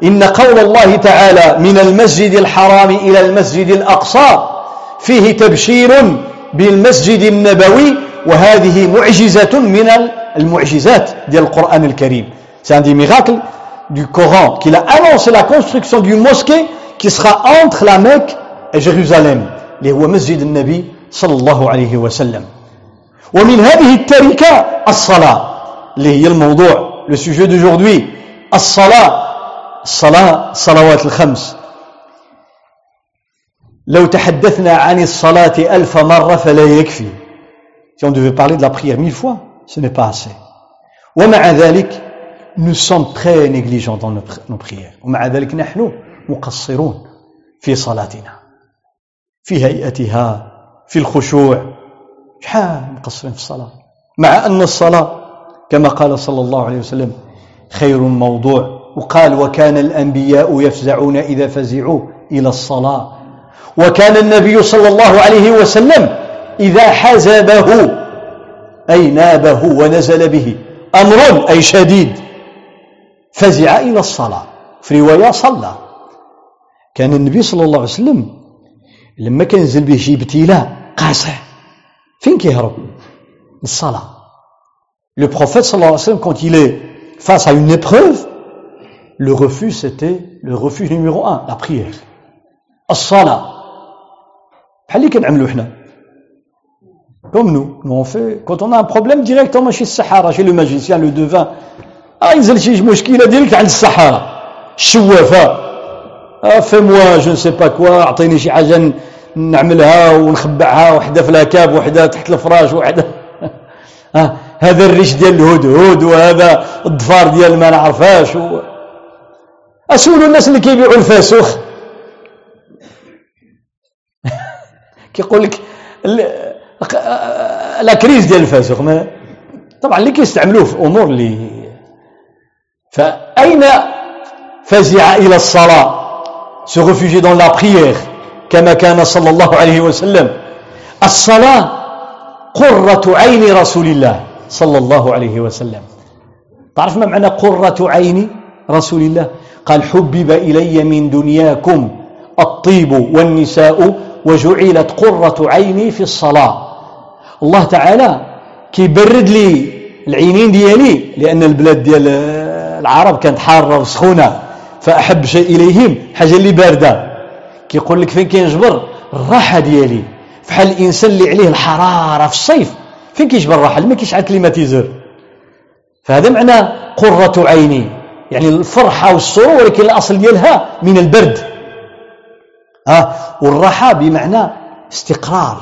إن قول الله تعالى من المسجد الحرام إلى المسجد الأقصى فيه تبشير بالمسجد النبوي وهذه معجزة من المعجزات ديال القرآن الكريم. C'est un des miracles du Coran qu'il a annoncé la construction d'une mosquée qui sera entre la Mecque et Jérusalem اللي هو مسجد النبي صلى الله عليه وسلم ومن هذه التركة الصلاة اللي هي الموضوع le sujet d'aujourd'hui الصلاة الصلاة الصلوات الخمس لو تحدثنا عن الصلاة ألف مرة فلا يكفي si on devait parler de la prière mille fois ce n'est pas assez ومع ذلك nous sommes très négligents dans nos prières ومع ذلك نحن مقصرون في صلاتنا في هيئتها في الخشوع. شحال مقصرين في الصلاة. مع أن الصلاة كما قال صلى الله عليه وسلم خير موضوع. وقال وكان الأنبياء يفزعون إذا فزعوا إلى الصلاة. وكان النبي صلى الله عليه وسلم إذا حزبه أي نابه ونزل به أمر أي شديد فزع إلى الصلاة. في رواية صلى. كان النبي صلى الله عليه وسلم لما كان ينزل به شي ابتلاء قاسح فين كيهرب الصلاة Le prophète sallallahu alayhi wa sallam, quand il est face à une épreuve, le refuge, c'était le refuge numéro un, la prière. As-salah. Comme nous, nous on fait, quand on a un problème directement chez le Sahara, chez le magicien, le devin, ah, ينزل شي مشكلة ديريكت عند الصحارى الشوافة ah, fais-moi je ne sais pas quoi أعطيني شي حاجة نعملها ونخبعها وحدة في لاكاب وحدة تحت الفراش وحدة. [LAUGHS] آه هذا الريش ديال الهدهد وهذا الضفار ديال ما نعرفاش و... اسولوا الناس اللي كيبيعوا الفاسوخ. [LAUGHS] كيقول لك لا كريز ديال الفاسوخ ما طبعا اللي كيستعملوه في أمور اللي فأين فزع إلى الصلاة؟ Se réfugier dans la prière كما كان صلى الله عليه وسلم الصلاه قره عين رسول الله صلى الله عليه وسلم تعرف ما معنى قرة عين رسول الله قال حبب إلي من دنياكم الطيب والنساء وجعلت قرة عيني في الصلاة الله تعالى كيبرد لي العينين ديالي لأن البلاد ديال العرب كانت حارة وسخونة فأحب شيء إليهم حاجة اللي باردة. كيقول لك فين كينجبر؟ الراحة ديالي. فحال الإنسان اللي عليه الحرارة في الصيف فين كيجبر الراحة؟ ما كيشعل climatiseur فهذا معنى قرة عيني. يعني الفرحة والسرور ولكن الأصل ديالها من البرد. ها والراحة بمعنى استقرار.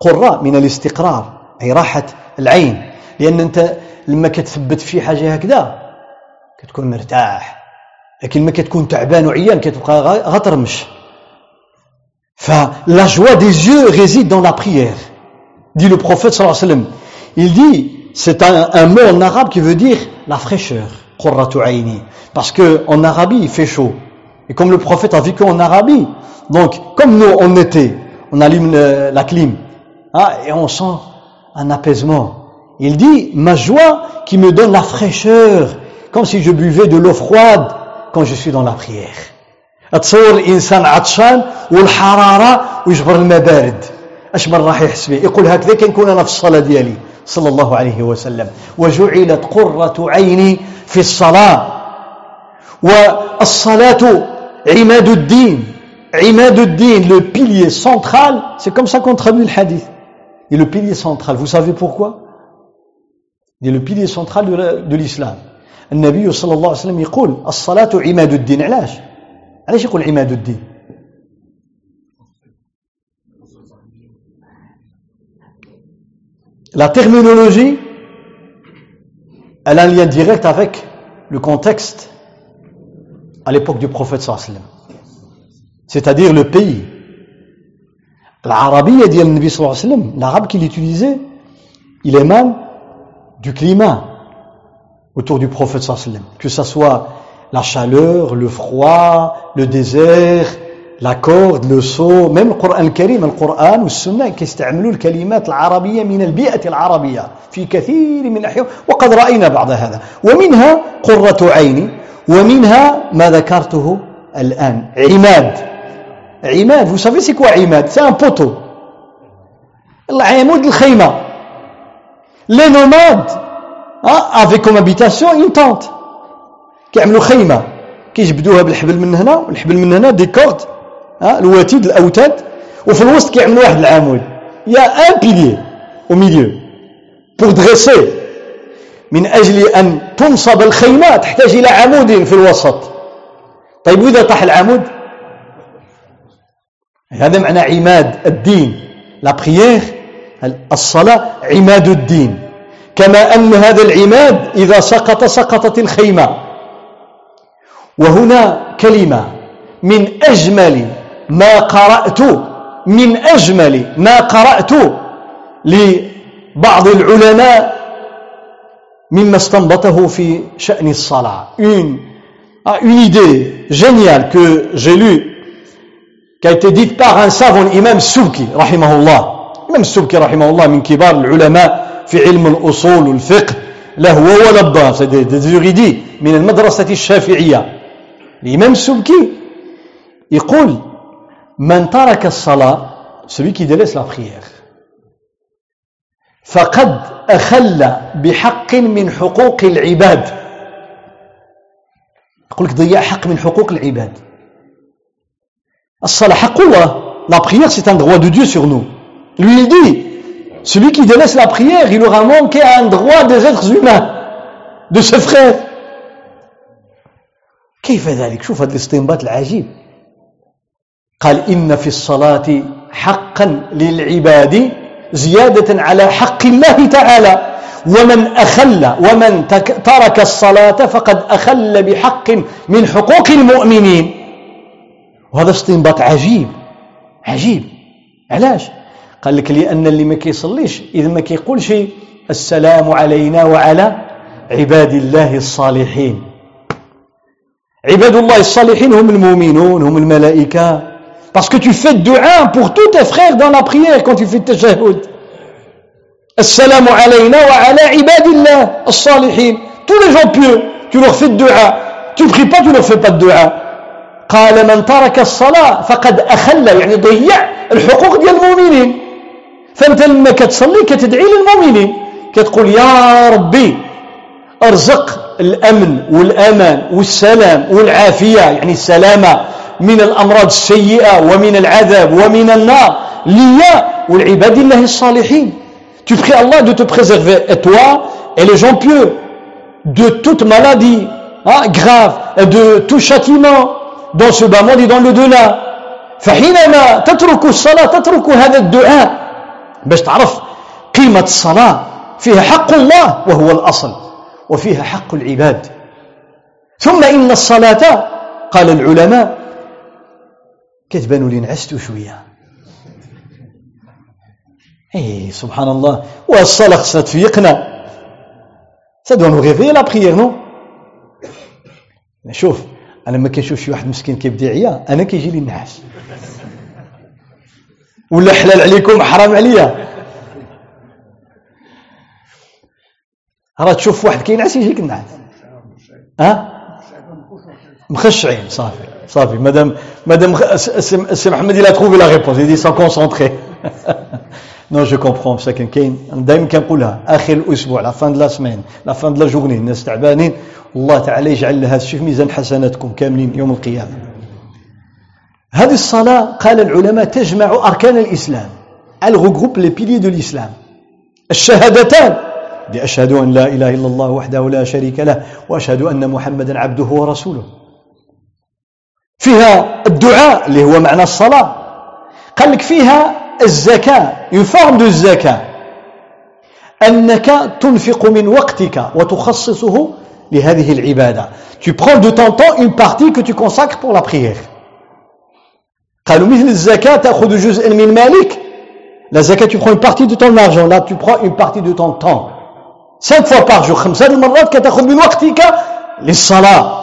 قرة من الاستقرار أي راحة العين. لأن أنت لما كتثبت في حاجة هكذا كتكون مرتاح. لكن لما كتكون تعبان وعيان كتبقى غترمش فلا جوا دي yeux réside dans la prière dit le prophète sallallahu alayhi wa sallam. Il dit, c'est un, un, mot en arabe qui veut dire la fraîcheur, parce que en Arabie il fait chaud. Et comme le prophète a vécu en Arabie, donc comme nous on était, on allume le, la clim, hein, et on sent un apaisement. Il dit, ma joie qui me donne la fraîcheur, comme si je buvais de l'eau froide Quand je suis dans la prière. تصور الإنسان عطشان والحرارة ويجبر الماء بارد. أش من راح يحس به يقول هكذا كنكون أنا في الصلاة ديالي صلى الله عليه وسلم. وجعلت قرة عيني في الصلاة. والصلاة عماد الدين. عماد الدين le pilier central. C'est comme ça qu'on traduit le hadith. Et le pilier central. Vous savez pourquoi? Il est le pilier central de l'islam. النبي صلى الله عليه وسلم يقول الصلاة عماد الدين علاش علاش يقول عماد الدين La terminologie, elle a un lien direct avec le contexte à l'époque du prophète sallam. C'est-à-dire le pays. L'Arabie a dit à Nabi sallam, l'arabe qu'il utilisait, il émane du climat autour du prophète sallam. Que ce soit la chaleur, le froid, le désert, la corde, le saut, même le Coran الكريم القرآن والسنة كيستعملوا الكلمات العربية من البيئة العربية في كثير من الأحيان وقد رأينا بعض هذا ومنها قرة عيني ومنها ما ذكرته الآن عماد عماد vous savez c'est quoi عماد c'est un poteau. العمود الخيمة les nomades hein, avec comme habitation une tente كيعملوا خيمة. كيجبدوها بالحبل من هنا والحبل من هنا des cordes الوتيد الأوتاد. وفي الوسط كيعملوا واحد العمود y a un pilier au milieu بور دريسي من أجل أن تنصب الخيمة تحتاج إلى عمود في الوسط. طيب وإذا طاح العمود؟ هذا معنى عماد الدين. لا الصلاة عماد الدين. كما أن هذا العماد إذا سقط سقطت الخيمة. وهنا كلمة من أجمل ما قرأت من أجمل ما قرأت لبعض العلماء مما استنبطه في شأن الصلاة. Une, une idée géniale que j'ai lue qui a été dite par un savant imam رحمه الله imam رحمه الله من كبار العلماء في علم الأصول والفقه لا هو ولا الضار érudits من المدرسة الشافعية. الإمام Souki يقول من ترك الصلاة celui qui délaisse la prière فقد أخل بحق من حقوق العباد. يقول لك ضيع حق من حقوق العباد. الصلاة حق الله la prière c'est un droit de Dieu sur nous. Lui il dit celui qui délaisse la prière il aura manqué à un droit des êtres humains de ses frères. كيف ذلك؟ شوف هذا الاستنباط العجيب. قال إن في الصلاة حقا للعباد زيادة على حق الله تعالى. ومن أخل ومن ترك الصلاة فقد أخل بحق من حقوق المؤمنين. وهذا استنباط عجيب عجيب. علاش؟ قال لك لأن اللي ما كيصليش إذا ما كيقولش السلام علينا وعلى عباد الله الصالحين عباد الله الصالحين هم المؤمنون هم الملائكة Parce que tu fais dua pour tous tes frères dans la prière quand tu fais tashahhud. Assalamu alayna wa ala ibadillah as-salihin. Tous les gens pieux, tu leur fais dua. Tu pries pas, tu leur fais pas de dua. قال من ترك الصلاة فقد أخل يعني ضيع الحقوق ديال المؤمنين فأنت لما كتصلي كتدعي للمؤمنين. كتقول يا ربي أرزق الأمن والأمان والسلام والعافية يعني السلامة من الأمراض السيئة ومن العذاب ومن النار. ليا والعباد الله الصالحين. Tu pries Allah de te préserver. Et toi et les gens pieux de toute maladie hein, grave et de tout châtiment dans ce bas monde et dans le delà. فحينما تترك الصلاة تترك هذا الدعاء. باش تعرف قيمة الصلاة فيها حق الله وهو الأصل وفيها حق العباد. ثم إن الصلاة قال العلماء كتبانوا لي نعستوا شوية. اي سبحان الله. والصلاة خصها تفيقنا doit nous réveiller la prière non? شوف أنا ما شي واحد مسكين كيبدا عيا أنا كيجي لي النعاس ولا حلال عليكم حرام عليا. راه تشوف واحد كينعس يجيك النعاس ها؟ مخشعين صافي صافي. مادام مادام السي محمد trouvé la réponse. Il dit sans concentrer. [LAUGHS] Non je comprends. مساكن كاين. دائما كنقولها. آخر الأسبوع la fin de la semaine la fin de la journée الناس تعبانين الله تعالى يجعل هذا الشيء في ميزان حسناتكم كاملين يوم القيامة. هذه الصلاة قال العلماء تجمع أركان الإسلام. Elle piliers de l'islam. الشهادتان. دي أشهد أن لا إله إلا الله وحده لا شريك له وأشهد أن محمدا عبده ورسوله. فيها الدعاء اللي هو معنى الصلاة. قال لك فيها الزكاة. يفهم الزكاة أنك تنفق من وقتك وتخصصه لهذه العبادة. Tu prends de ton temps une partie que tu consacres pour la prière. قالوا مثل الزكاة تأخذ جزءا من مالك la zakat tu prends une partie de ton argent là tu prends une partie de ton temps cinq fois par jour خمسة المرات كتأخذ من وقتك للصلاة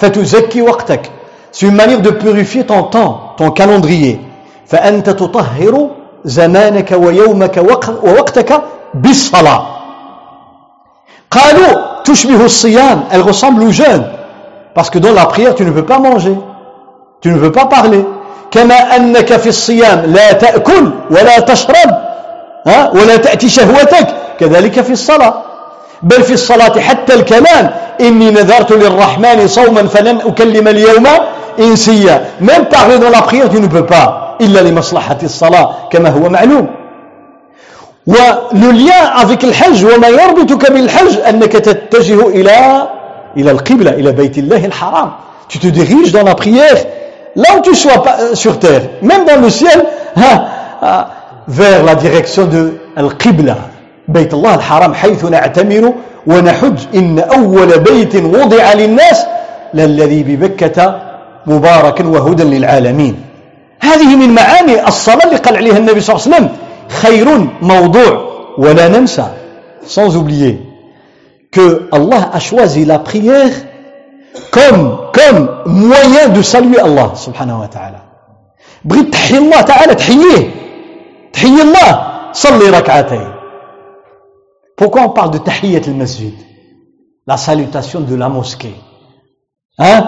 فتزكي وقتك C'est une manière de purifier ton temps, ton calendrier. فأنت تطهر زمانك ويومك ووقتك بالصلاة. قالوا تشبه الصيام, elle ressemble au jeûne. Parce que dans la prière, tu ne peux pas manger. Tu ne peux pas parler. كما أنك في الصيام لا تأكل ولا تشرب ها؟ ولا تأتي شهوتك كذلك في الصلاة. بل في الصلاة حتى الكلام إني نذرت للرحمن صوما فلن أكلم اليوم إنسية même parler dans la prière tu ne peux pas إلا لمصلحة الصلاة كما هو معلوم. lien avec الحج وما يربطك بالحج أنك تتجه إلى إلى القبلة إلى بيت الله الحرام. Tu te diriges dans la prière. Là où tu sois sur terre même dans le ciel ها, vers la direction de القبلة بيت الله الحرام حيث نعتمر ونحج إن أول بيت وضع للناس للذي ببكة مباركا وهدى للعالمين هذه من معاني الصلاة اللي قال عليها النبي صلى الله عليه وسلم خير موضوع ولا ننسى sans oublier que Allah a choisi la prière comme, comme moyen de saluer Allah subhanahu wa ta'ala بغيت تحيي الله تعالى تحييه تحيي الله صلي ركعتين Pourquoi on parle de tahiyyat al-masjid La salutation de la mosquée. Hein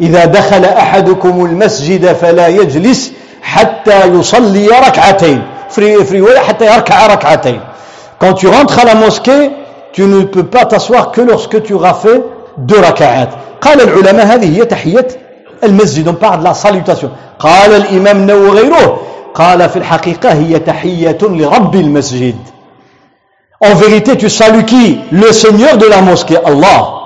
إذا دخل أحدكم المسجد فلا يجلس حتى يصلي ركعتين حتى يركع ركعتين Quand tu rentres à la mosquée, tu ne peux pas t'asseoir que lorsque tu auras fait deux raka'at. قال العلماء هذه هي تحية المسجد on parle de قال الإمام النووي وغيره قال في الحقيقة هي تحية لرب المسجد En vérité, tu salues qui Le Seigneur de la mosquée, Allah.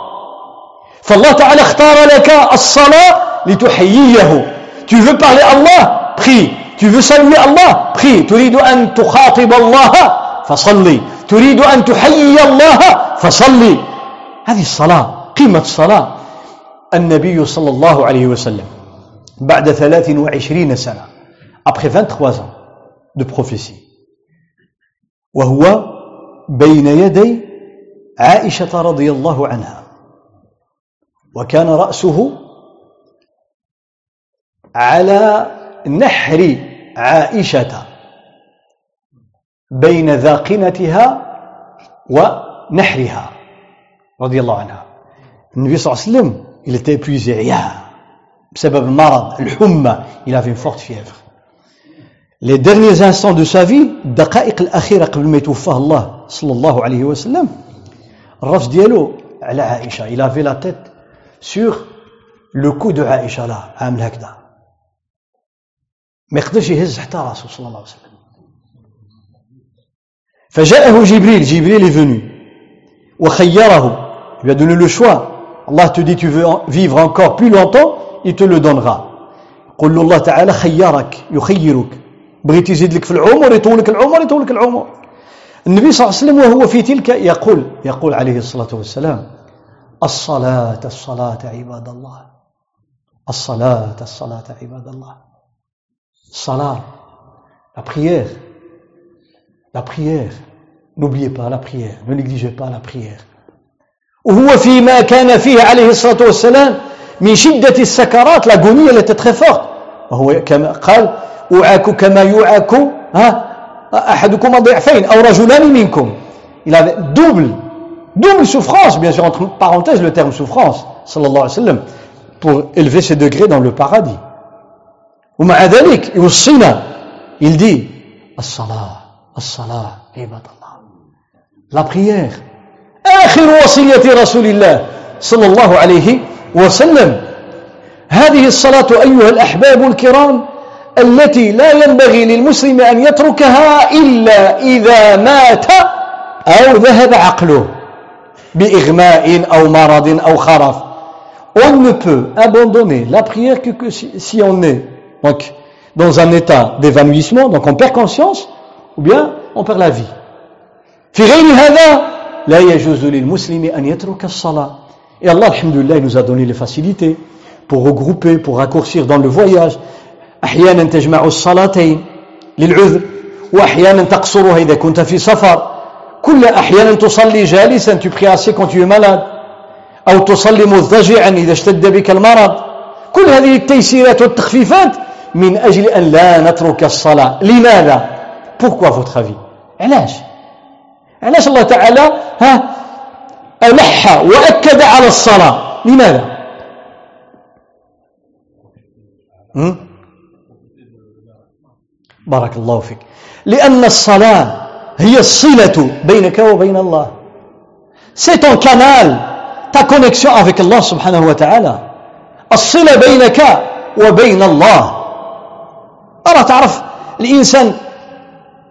فالله تعالى اختار لك الصلاة لتحييه. Tu veux parler Allah Prie. Tu veux saluer Allah Prie. تريد أن تخاطب الله فصلي. تريد أن تحيي الله فصلي. هذه الصلاة قيمة الصلاة النبي صلى الله عليه وسلم بعد 23 سنة après 23 ans de prophétie. وهو بين يدي عائشة رضي الله عنها. وكان رأسه على نحر عائشة بين ذاقنتها ونحرها رضي الله عنها. النبي صلى الله عليه وسلم il était épuisé. عياه بسبب المرض الحمى il avait une forte fièvre. Les derniers instants de sa vie الدقائق الأخيرة قبل ما يتوفاه الله صلى الله عليه وسلم الرفس ديالو على عائشة il avait la tête sur le cou de عائشة لا عامل هكذا ما يقدرش يهز حتى راسه صلى الله عليه وسلم فجاءه جبريل جبريل est venu. وخيره il lui a donné le choix. Allah te dit tu veux vivre encore plus longtemps il te le donnera. قل له الله تعالى خيرك يخيرك بغيت يزيد لك في العمر يطولك العمر يطولك العمر النبي صلى الله عليه وسلم وهو في تلك يقول يقول عليه الصلاة والسلام الصلاة الصلاة عباد الله الصلاة الصلاة عباد الله الصلاة la prière. La prière. N'oubliez pas la prière. Ne négligez pas la prière. وهو فيما كان فيه عليه الصلاة والسلام من شدة السكرات la l'agonie التي تتخفق وهو كما قال أوعك كما يوعك ها أحدكم ضعفين أو رجلان منكم. il a double double souffrance bien sûr entre parenthèses le terme souffrance صلى الله عليه وسلم pour élever ses degrés dans le paradis. ومع ذلك يوصينا il dit الصلاة الصلاة عباد الله la prière آخر وصية رسول الله صلى الله عليه وسلم هذه الصلاة أيها الأحباب الكرام التي لا ينبغي للمسلم أن يتركها إلا إذا مات أو ذهب عقله بإغماء أو مرض أو خرف on ne peut abandonner la prière que, que si, si on est donc, dans un état d'évanouissement, donc on perd conscience, ou bien on perd la vie. في غير هذا لا يجوز للمسلم أن يترك الصلاة. Et Allah, alhamdulillah, il nous a donné les facilités pour regrouper, pour raccourcir dans le voyage. أحيانا تجمع الصلاتين للعذر وأحيانا تقصرها إذا كنت في سفر كل أحيانا تصلي جالسا tu pries assis quand tu es malade أو تصلي مضطجعا إذا اشتد بك المرض كل هذه التيسيرات والتخفيفات من أجل أن لا نترك الصلاة لماذا؟ Pourquoi votre avis؟ علاش؟ علاش الله تعالى ها؟ ألح وأكد على الصلاة. لماذا؟ بارك الله فيك. لأن الصلاة هي الصلة بينك وبين الله. C'est ton canal. Ta connexion avec Allah subhanahu wa ta'ala. الصلة بينك وبين الله. أرى تعرف الإنسان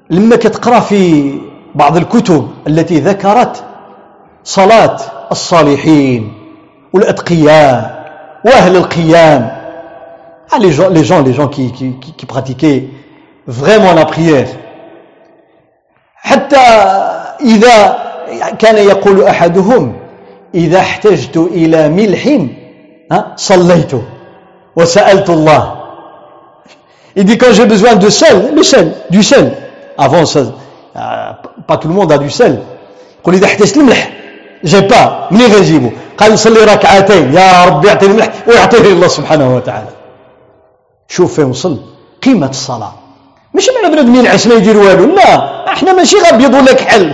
لما كتقرأ في بعض الكتب التي ذكرت صلاة الصالحين والأتقياء وأهل القيام les gens, les gens, les gens qui, qui, qui pratiquaient vraiment la prière حتى إذا كان يقول أحدهم إذا احتجت إلى ملح صليت وسألت الله Il dit quand j'ai besoin de sel, le sel, du sel. Avant ça, tout le monde a du sel. قل إذا احتجت الملح جي با منين غيجيبو قال نصلي ركعتين يا ربي يعطيني ملح ويعطيه الله سبحانه وتعالى شوف فين وصل قيمة الصلاة مش معنى بنادم ينعس ما يدير والو لا إحنا ماشي غابيض ولا كحل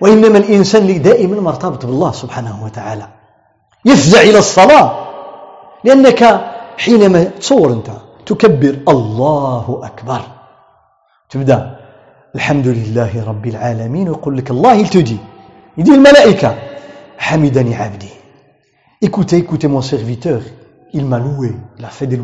وإنما الإنسان اللي دائما مرتبط بالله سبحانه وتعالى يفزع إلى الصلاة لأنك حينما تصور أنت. تكبر. الله أكبر الحمد لله رب العالمين ويقول لك الله يلتدي يدي الملائكة حمدني عبدي. Écoutez écoutez mon serviteur. Il m'a loué. Il a fait des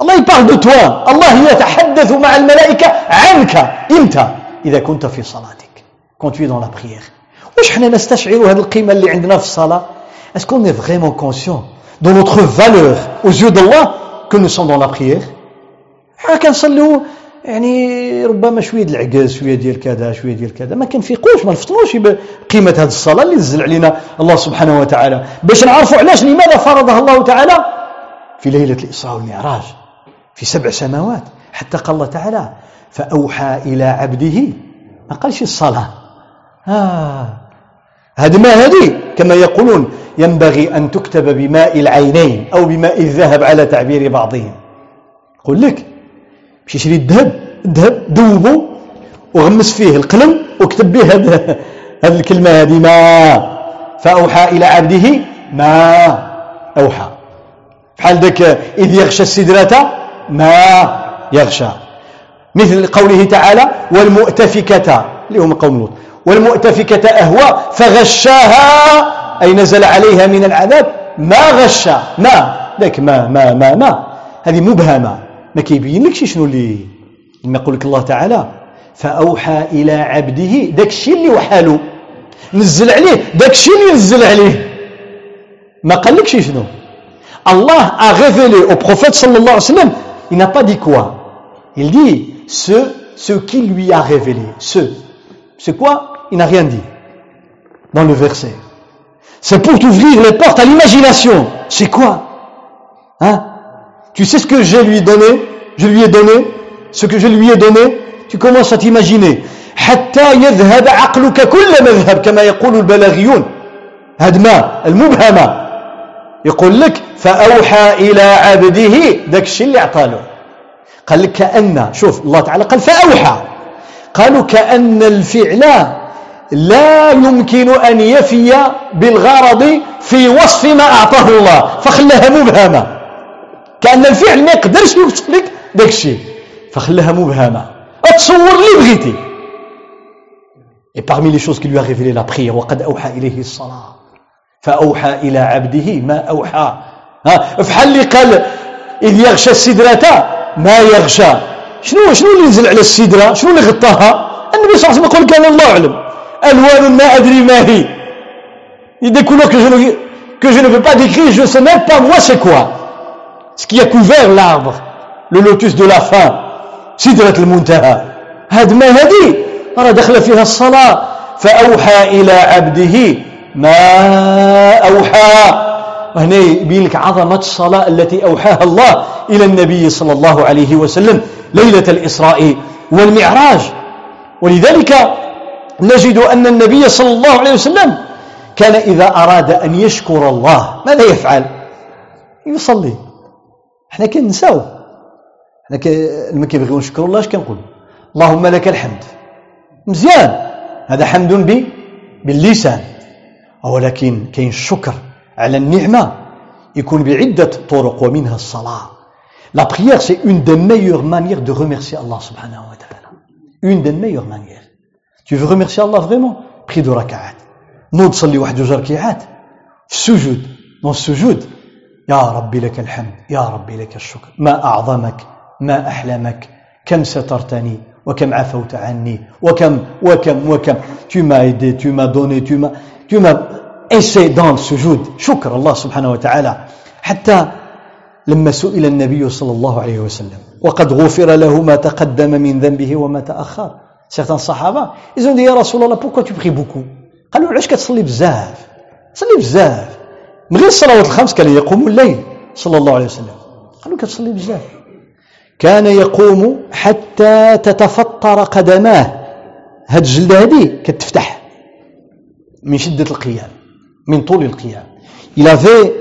الله يبارل دو توا الله يتحدث مع الملائكة عنك انت إذا كنت في صلاتك. Tu es dans la prière. واش حنا نستشعر هذه القيمة اللي عندنا في الصلاة est-ce qu'on est vraiment conscient de notre valeur aux yeux d'Allah que nous sommes dans la حنا كنصليو يعني ربما شوية العكاز شوية ديال كذا شوية ديال كذا. ما كنفيقوش ما نفطنوش بقيمة هذه الصلاة اللي نزل علينا الله سبحانه وتعالى. باش نعرفوا علاش لماذا فرضها الله تعالى؟ في ليلة الإسراء والمعراج في سبع سماوات. حتى قال الله تعالى فأوحى إلى عبده ما قالش الصلاة. آه. هذه ما هذه؟ كما يقولون ينبغي أن تكتب بماء العينين أو بماء الذهب على تعبير بعضهم. يقول لك مشي شري الذهب الذهب ذوبه وغمس فيه القلم وكتب به هذه هذه الكلمة هذه ما. فأوحى إلى عبده ما. أوحى. بحال ذاك إذ يغشى السدرة ما. يغشى. مثل قوله تعالى والمؤتفكة اللي هم قوم لوط. والمؤتفكة أهوى فغشاها أي نزل عليها من العذاب ما غشا ما. ذاك ما ما ما ما. هذه مبهمة. ما كيبين لك شنو اللي لما يقول لك الله تعالى فأوحى إلى عبده ذاك الشيء اللي وحاله نزل عليه ذاك الشيء اللي نزل عليه ما قال لك شنو الله a révélé au prophète sallallahu alayhi wa sallam il n'a pas dit quoi il dit ce ce qui lui a révélé ce c'est quoi il n'a rien dit dans le verset c'est pour t'ouvrir les portes à l'imagination. C'est quoi Hein Tu sais ce que je lui ai donné? Je lui ai donné ce que je lui ai donné. Tu commences à t'imaginer. حتى يذهب عقلك كل مذهب كما يقول البلاغيون هدمة المبهمة يقول لك فأوحى إلى عبده ذاك الشيء اللي أعطاله قال لك كأن شوف الله تعالى قال فأوحى قالوا كأن الفعل لا يمكن أن يفي بالغرض في وصف ما أعطاه الله فخلاها مبهمة كأن الفعل ما يقدرش يوصف لك داك الشيء. فخلاها مبهمة. اتصور اللي بغيتي. Et parmi les choses qui lui a révélé la prière, وقد أوحى إليه الصلاة. فأوحى إلى عبده ما أوحى. ها؟ فحال اللي قال إذ يغشى السدرة ما يغشى. شنو شنو اللي نزل على السدرة؟ شنو اللي غطاها؟ النبي صلى الله عليه وسلم يقول كان الله أعلم. ألوان ما أدري ما هي. Il y a des couleurs que je, ne, que je ne peux pas décrire, je ne sais même pas moi c'est quoi. Ce qui a couvert l'arbre, le lotus de la faim, سدرة المنتهى هذا ما هذه راه دخل فيها الصلاة فأوحى إلى عبده ما أوحى وهنا يبين لك عظمة الصلاة التي أوحاها الله إلى النبي صلى الله عليه وسلم ليلة الإسراء والمعراج ولذلك نجد أن النبي صلى الله عليه وسلم كان إذا أراد أن يشكر الله ماذا يفعل يصلي إحنا كنساو إحنا لما كيبغيو نشكروا الله اش كنقول؟ اللهم لك الحمد. مزيان. هذا حمد بي باللسان. ولكن كاين الشكر على النعمة يكون بعدة طرق ومنها الصلاة. Prière, c'est une des meilleures manières de remercier Allah subhanahu wa ta'ala. Une des meilleures manières. Tu veux remercier Allah vraiment? Prie de raka'at. نوض صلي واحد جوج ركيعات في السجود dans السجود يا ربي لك الحمد يا ربي لك الشكر. ما أعظمك ما أحلمك كم سترتني وكم عفوت عني وكم وكم وكم. Tu m'as aidé tu m'as donné tu m'as tu m'as essayé dans السجود شكر الله سبحانه وتعالى. حتى لما سئل النبي صلى الله عليه وسلم وقد غفر له ما تقدم من ذنبه وما تأخر. Certains sahaba ils ont dit يا رسول الله pourquoi tu pries beaucoup? قالوا علاش كتصلي بزاف صلي بزاف من غير الصلوات الخمس كان يقوم الليل صلى الله عليه وسلم قالوا كتصلي بزاف كان يقوم حتى تتفطر قدماه هاد الجلده هذه كتفتح من شدة القيام من طول القيام il avait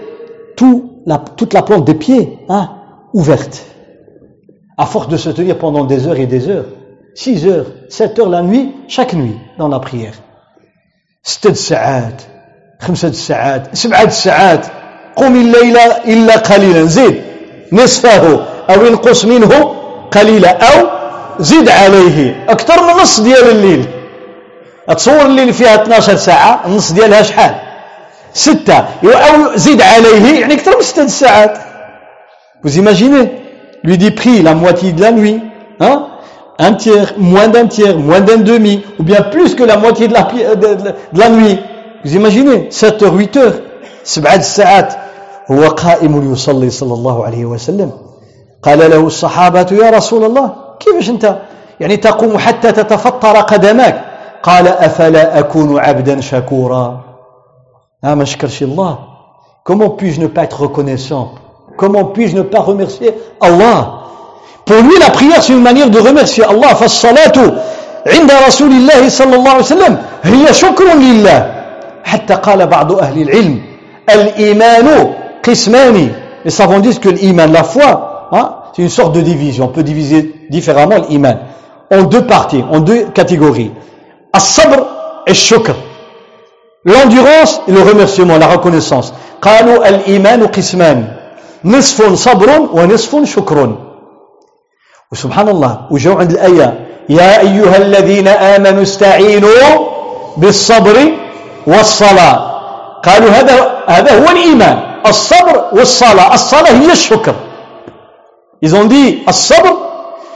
tout la, toute la plante des pieds hein, ouverte à force de se tenir pendant des heures et des heures 6 heures 7 heures la nuit chaque nuit dans la prière 6 ساعات 5 ساعات 7 ساعات. قم الليل إلا قليلا. زيد نصفه. أو انقص منه قليلا. أو زد عليه. أكثر من نص ديال الليل. تصور الليل فيها 12 ساعة. النص ديالها شحال؟ ستة. أو زد عليه. يعني أكثر من ستة ساعات. Vous imaginez? Lui dit prie la moitié de la nuit, hein? Un tiers, moins d'un tiers, moins d'un demi, ou bien plus que la moitié de la, de, de, de la nuit. Vous imaginez 7 heures, 8 heures, 7 ساعات هو قائم يصلي صلى الله عليه وسلم. قال له الصحابة يا رسول الله كيفاش أنت؟ يعني تقوم حتى تتفطر قدماك. قال أفلا أكون عبدا شكورا؟ Ah, ما شكرش الله Comment puis-je ne pas être reconnaissant Comment puis-je ne pas remercier Allah Pour lui, la prière, c'est une manière de remercier Allah. فالصلاة عند رسول الله صلى الله عليه وسلم هي شكر لله. حتى قال بعض أهل العلم الإيمان قسمان Les savants disent que l'iman, la foi, hein, c'est une sorte de division. On peut diviser différemment l'iman en deux parties, en deux catégories. As-sabr et shukr. L'endurance et le remerciement, la reconnaissance. قالوا الإيمان قسمان نصف صبر ونصف شكر وسبحان الله وجاءوا عند الآية يا أيها الذين آمنوا استعينوا بالصبر والصلاة. قالوا هذا هذا هو الإيمان. الصبر والصلاة. الصلاة هي الشكر. Ils ont dit الصبر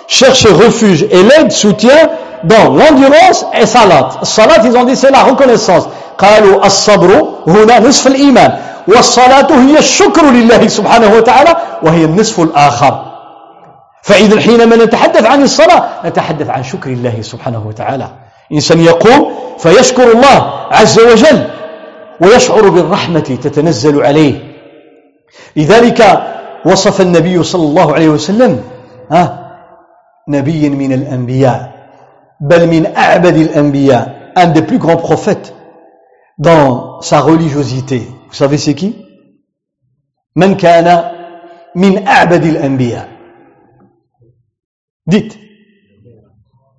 cherche refuge et l'aide soutien dans l'endurance et salat. Salat, ils ont dit c'est la reconnaissance. قالوا الصبر هنا نصف الإيمان. والصلاة هي الشكر لله سبحانه وتعالى وهي النصف الآخر. فإذا حينما نتحدث عن الصلاة نتحدث عن شكر الله سبحانه وتعالى. إنسان يقوم فيشكر الله عز وجل ويشعر بالرحمة تتنزل عليه. لذلك وصف النبي صلى الله عليه وسلم ها نبي من الأنبياء بل من أعبد الأنبياء un des plus grands prophètes dans sa religiosité. Vous savez c'est qui? من كان من أعبد الأنبياء dites.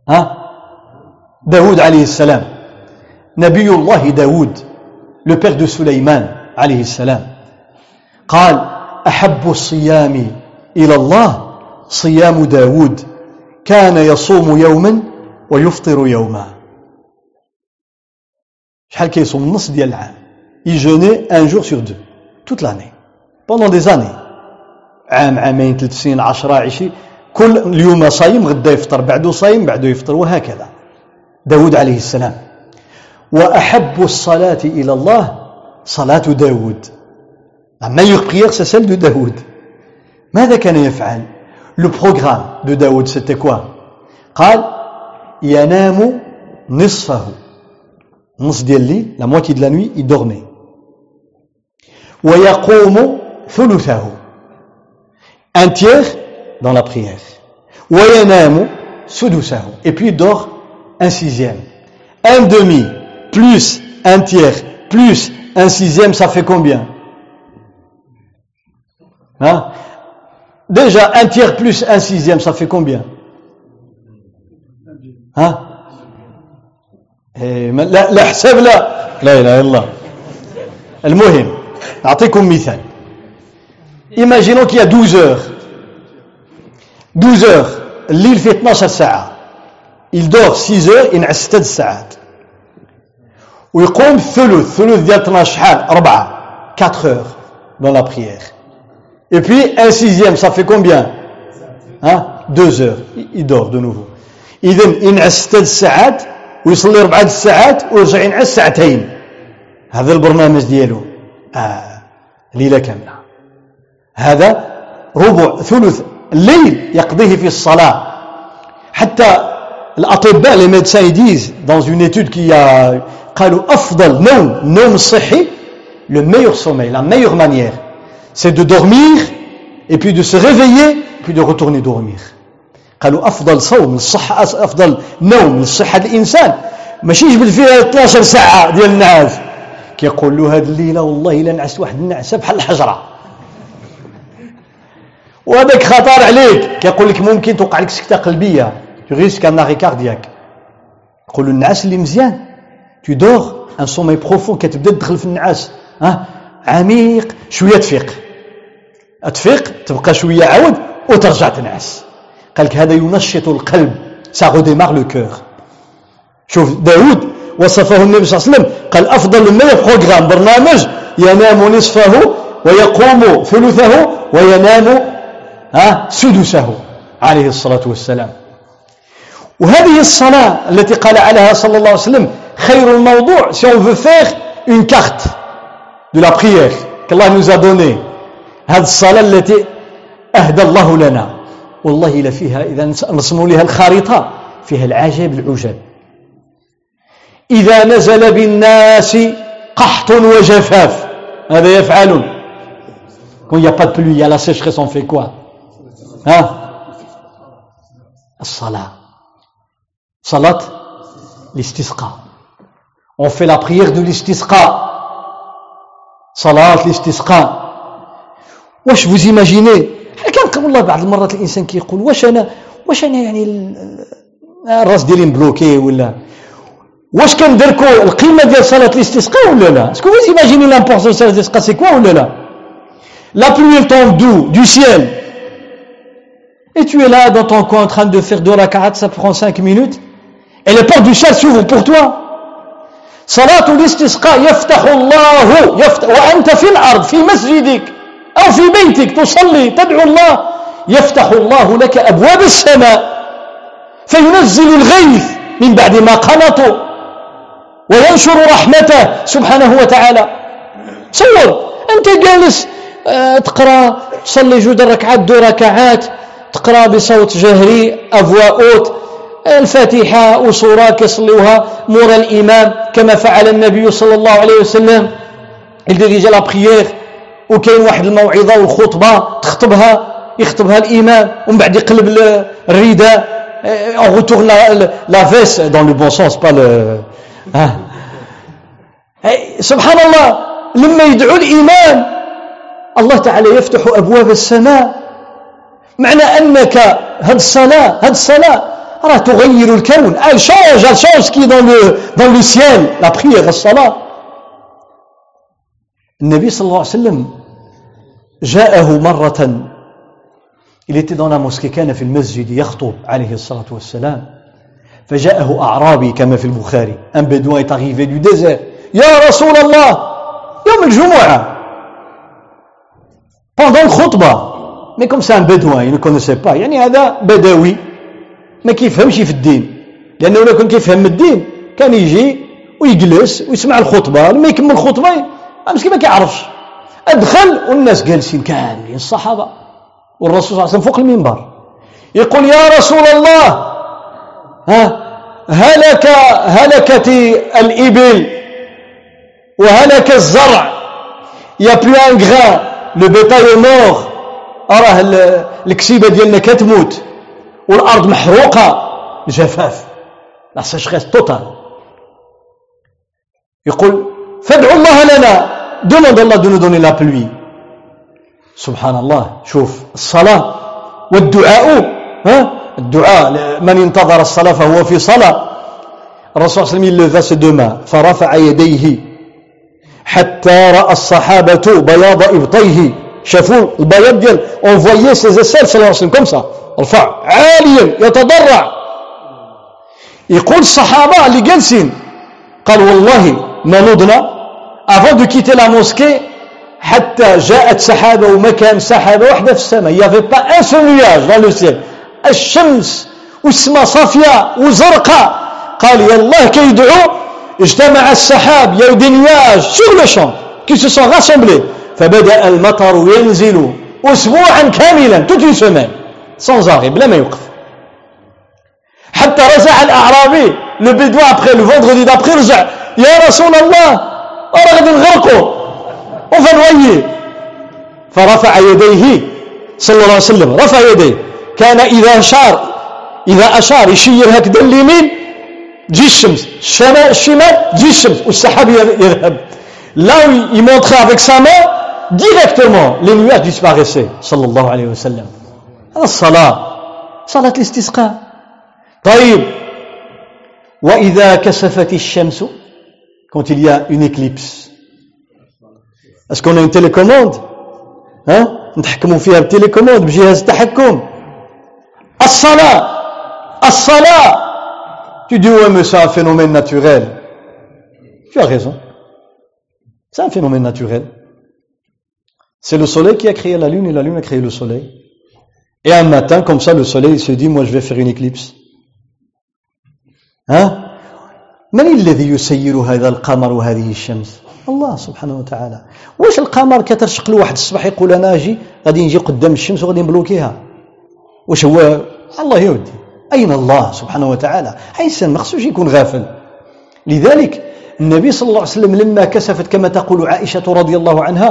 ها عليه السلام نبي الله داود le père de Sulaiman عليه السلام قال أحب الصيام إلى الله صيام داود كان يصوم يوما ويفطر يوما شحال كيصوم نص ديال العام jeûnait un jour sur deux toute l'année pendant des années. عام عامين ثلاث سنين عشرة عشرين كل اليوم صايم غدا يفطر بعده صايم بعده يفطر وهكذا داود عليه السلام وأحب الصلاة إلى الله صلاة داود La meilleure prière, c'est celle de Daoud. ماذا كان يفعل Le programme de Daoud, c'était quoi قال ينام نصفه نص ديال الليل la moitié de la nuit il dormait ويقوم ثلثه un tiers dans la prière وينام سدسه et puis il dort un sixième un demi plus un tiers plus un sixième ça fait combien Hein Déjà, un tiers plus un sixième, ça fait combien Hein لا لا حساب لا لا اله الا الله المهم اعطيكم مثال imaginons qu'il y a 12 heures 12 heures الليل فيه 12 ساعة il dort 6 heures ينعس 6 ساعات. ويقوم ثلث ثلث ديال 12 شحال؟ 4 4 heures dans la prière. Et puis un sixième, ça fait combien? Hein? Deux heures. Il dort de nouveau. إذا ينعس ثلاث ساعات ويصلي أربعة ساعات ويرجع ينعس ساعتين. هذا البرنامج ديالو. آه ليلة كاملة. هذا ربع ثلث الليل يقضيه في الصلاة. حتى الأطباء les médecins ils disent dans une a قالوا أفضل نوم نوم الصحي le meilleur sommeil la meilleure manière c'est de dormir et puis de se réveiller puis de retourner dormir. قالوا أفضل صوم الصحة أفضل نوم لصحة الإنسان. ماشي جبد فيها 12 ساعة ديال النعاس كيقول له هذه الليلة والله إلا نعست واحد النعسة بحال الحجرة. وهذاك خطر عليك. كيقول لك ممكن توقع لك سكتة قلبية. risque un arrêt cardiaque يقول له النعاس اللي مزيان. tu dors un sommeil profond كتبدا تدخل في النعاس ها عميق شوية تفيق. تفيق تبقى شوية عاود وترجع تنعس. قال لك هذا ينشط القلب ça redémarre le cœur شوف داود وصفه النبي صلى الله عليه وسلم. قال أفضل ما programme برنامج ينام نصفه ويقوم ثلثه وينام ها سدسه عليه الصلاة والسلام. وهذه الصلاة التي قال عليها صلى الله عليه وسلم خير الموضوع si on veut faire une carte de la prière qu'Allah nous a donné هذه الصلاة التي أهدى الله لنا. والله إلا فيها إذا نصنوا لها الخارطة فيها العجب العجب إذا نزل بالناس قحط وجفاف ماذا يفعلون؟ Quand il n'y a pas de pluie, il y a la sécheresse, on fait quoi Hein Salat. Salat, l'istisqa. On fait la prière de l'istisqa. Salat, l'istisqa. واش vous imaginez كان والله بعض المرات الانسان كيقول واش انا واش انا يعني الراس ديالي مبلوكي ولا واش كندركوا القيمه ديال صلاه الاستسقاء ولا لا اسكو vous imaginez l'importance de صلاه الاستسقاء c'est quoi ولا لا la pluie elle tombe d'où du ciel et tu es là dans ton coin en train de faire deux rak'at ça prend cinq minutes et les portes du ciel s'ouvrent pour toi. صلاة الاستسقاء يفتح الله يفتح وأنت في الأرض في مسجدك أو في بيتك تصلي تدعو الله يفتح الله لك أبواب السماء فينزل الغيث من بعد ما قنطوا وينشر رحمته سبحانه وتعالى تصور أنت جالس تقرأ تصلي جود ركعات دو ركعات تقرأ بصوت جهري أفوا أوت الفاتحة وصورة كيصليوها مورا الإمام كما فعل النبي صلى الله عليه وسلم la prière وكاين واحد الموعظة والخطبة تخطبها يخطبها الإمام ومن بعد يقلب الرداء retourne la, la, la veste dans le bon sens pas le hein. سبحان الله لما يدعو الإمام الله تعالى يفتح أبواب السماء معنى أنك هذه الصلاة هذه الصلاة راه تغير الكون. elle change change qui dans le dans le ciel la prière الصلاه النبي صلى الله عليه وسلم جاءه مرة إلى la mosquée كان في المسجد يخطب عليه الصلاة والسلام فجاءه أعرابي كما في البخاري un bédouin بدو arrivé du désert يا رسول الله يوم الجمعة pendant الخطبة mais comme c'est un bédouin il connaissait pas يعني هذا بدوي ما كيفهمش في الدين. لأنه لو كان كيفهم الدين كان يجي ويجلس ويسمع الخطبة لما يكمل الخطبة مسكين ما كيعرفش. أدخل والناس جالسين كاملين الصحابة والرسول صلى الله عليه وسلم فوق المنبر. يقول يا رسول الله ها هلك هلكت الإبل وهلك الزرع. y a plus un grain le bétail meurt راه الكسيبة ديالنا كتموت. والأرض محروقة. جفاف. la sécheresse totale. يقول فادعوا الله لنا. demande nous donner la pluie سبحان الله. شوف الصلاة والدعاء ها؟ الدعاء من انتظر الصلاة فهو في صلاة. الرسول صلى الله عليه وسلم فرفع يديه حتى رأى الصحابة بياض إبطيه. شافوا البياض ديال voyait ses aisselles صلى الله عليه وسلم. comme ça رفع. عاليا يتضرع. يقول الصحابة اللي جالسين قال والله ما نضنا avant de quitter la mosquée حتى جاءت سحابة ومكان سحابة واحدة في السماء. Avait pas un seul nuage dans le ciel. الشمس والسماء صافية وزرقاء. قال يا الله كيدعو اجتمع السحاب eu des nuages sur le champ qui se sont rassemblés. فبدأ المطر ينزل أسبوعا كاملا une semaine sans arrêt بلا ما يوقف. حتى رجع الأعرابي le bédouin après le vendredi d'après رجع يا رسول الله راه غادي نغرقوا وفنويي فرفع يديه صلى الله عليه وسلم. رفع يديه. كان إذا أشار إذا أشار يشير هكذا اليمين تجي الشمس. الشمال تجي الشمس. والسحاب يذهب. montrait avec sa main directement les nuages disparaissaient صلى الله عليه وسلم الصلاة صلاة الاستسقاء طيب وإذا كسفت الشمس quand il y a une éclipse est-ce qu'on a une télécommande hein نتحكموا فيها بالتليكوموند بجهاز التحكم الصلاة الصلاة tu dis ouais mais c'est un phénomène naturel tu as raison c'est un phénomène naturel C'est le soleil qui a créé la lune et la lune a créé le soleil. Et un matin comme ça le soleil se dit moi je vais faire une éclipse. Hein? من الذي يسير هذا القمر وهذه الشمس؟ الله سبحانه وتعالى. واش القمر كترشق له واحد الصباح يقول أنا أجي غادي نجي قدام الشمس وغادي نبلوكيها. واش هو؟ الله يودي أين الله سبحانه وتعالى؟ انسان ما خصوش يكون غافل. لذلك النبي صلى الله عليه وسلم لما كسفت كما تقول عائشة رضي الله عنها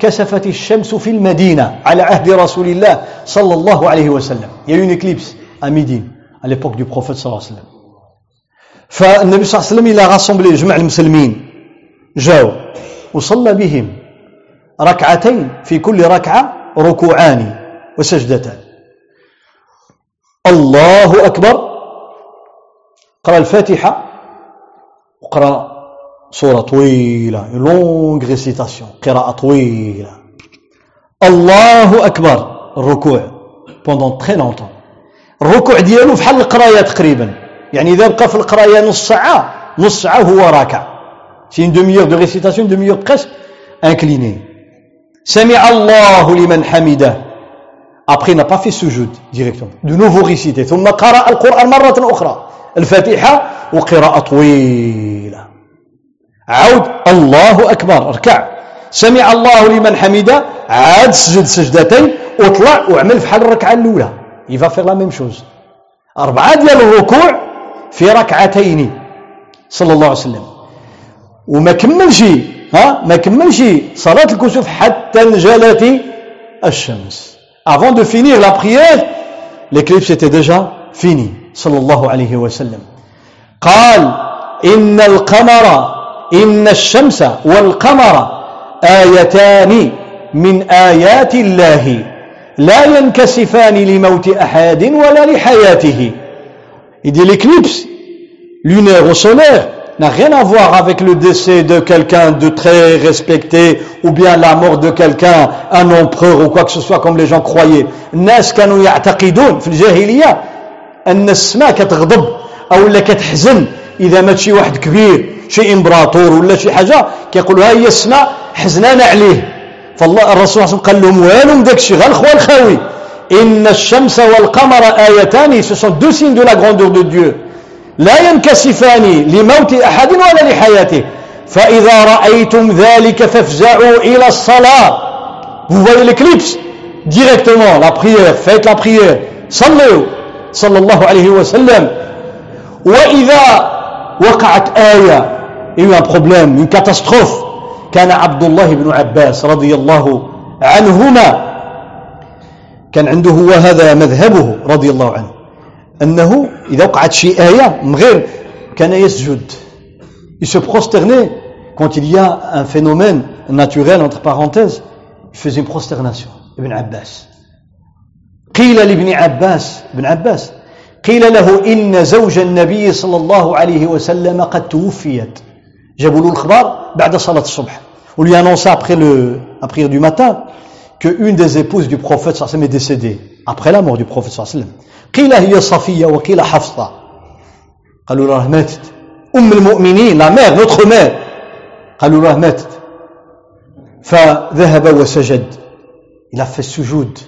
كسفت الشمس في المدينة على عهد رسول الله صلى الله عليه وسلم. Il y a eu une éclipse à l'époque du prophète صلى الله عليه وسلم. فالنبي صلى الله عليه وسلم il a جمع المسلمين جاو وصلى بهم ركعتين في كل ركعة ركوعان وسجدتان. الله أكبر. قرأ الفاتحة. وقرأ سورة طويلة longue récitation قراءة طويلة الله أكبر الركوع pendant très longtemps الركوع ديالو فحال القراية تقريبا يعني إذا بقى في القراية نص ساعة نص ساعة هو راكع une demi-heure de récitation, une demi-heure presque inclinée. سمع الله لمن حمده. Après, il n'a pas fait directement. De nouveau récité. ثم قرأ القرآن مرة أخرى. الفاتحة وقراءة طويلة. عود الله أكبر اركع. سمع الله لمن حمده عاد سجد سجدتين وطلع وعمل في حال الركعة الأولى. Va faire la même chose. أربعة ديال الركوع في ركعتين صلى الله عليه وسلم. وما كملش ها ما كملش صلاة الكسوف حتى انجلت الشمس avant de finir la prière l'éclipse était déjà fini صلى الله عليه وسلم قال إن القمر إن الشمس والقمر آيتان من آيات الله لا ينكسفان لموت أحد ولا لحياته Il dit l'éclipse lunaire ou solaire n'a rien à voir avec le décès de quelqu'un de très respecté ou bien la mort de quelqu'un, un empereur ou quoi que ce soit comme les gens croyaient. الناس كانوا يعتقدون في الجاهلية أن السماء كتغضب أو لا كتحزن إذا مات شي واحد كبير شي إمبراطور ولا شي حاجة كيقولوا هي السماء حزنانة عليه. فالله الرسول صلى الله عليه وسلم قال لهم والو داك الشيء غير الخوان الخاوي. إن الشمس والقمر آيتان ce sont deux signes de la grandeur de لا ينكسفان لموت أحد ولا لحياته. فإذا رأيتم ذلك فافزعوا إلى الصلاة. Vous voyez l'éclipse directement. La prière faites la prière. صلوا. صلى الله عليه وسلم. وإذا وقعت آية من كاتاستروف كان عبد الله بن عباس رضي الله عنهما كان عنده هو هذا مذهبه رضي الله عنه أنه إذا وقعت شيء آية من غير كان يسجد il se prosternait quand un phénomène entre parenthèses naturel entre parenthèses il faisait قيل لابن عباس ابن عباس قيل له إن زوج النبي صلى الله عليه وسلم قد توفيت. جابوا له الخبر بعد صلاة الصبح. On lui annonça après le, la prière du matin que une des épouses du prophète سلم est décédée après la mort du prophète sallam. قيل هي صفية وقيل حفصة. قالوا راه ماتت أم المؤمنين لا مير نوتخ مير قالوا راه ماتت فذهب وسجد. إلى في السجود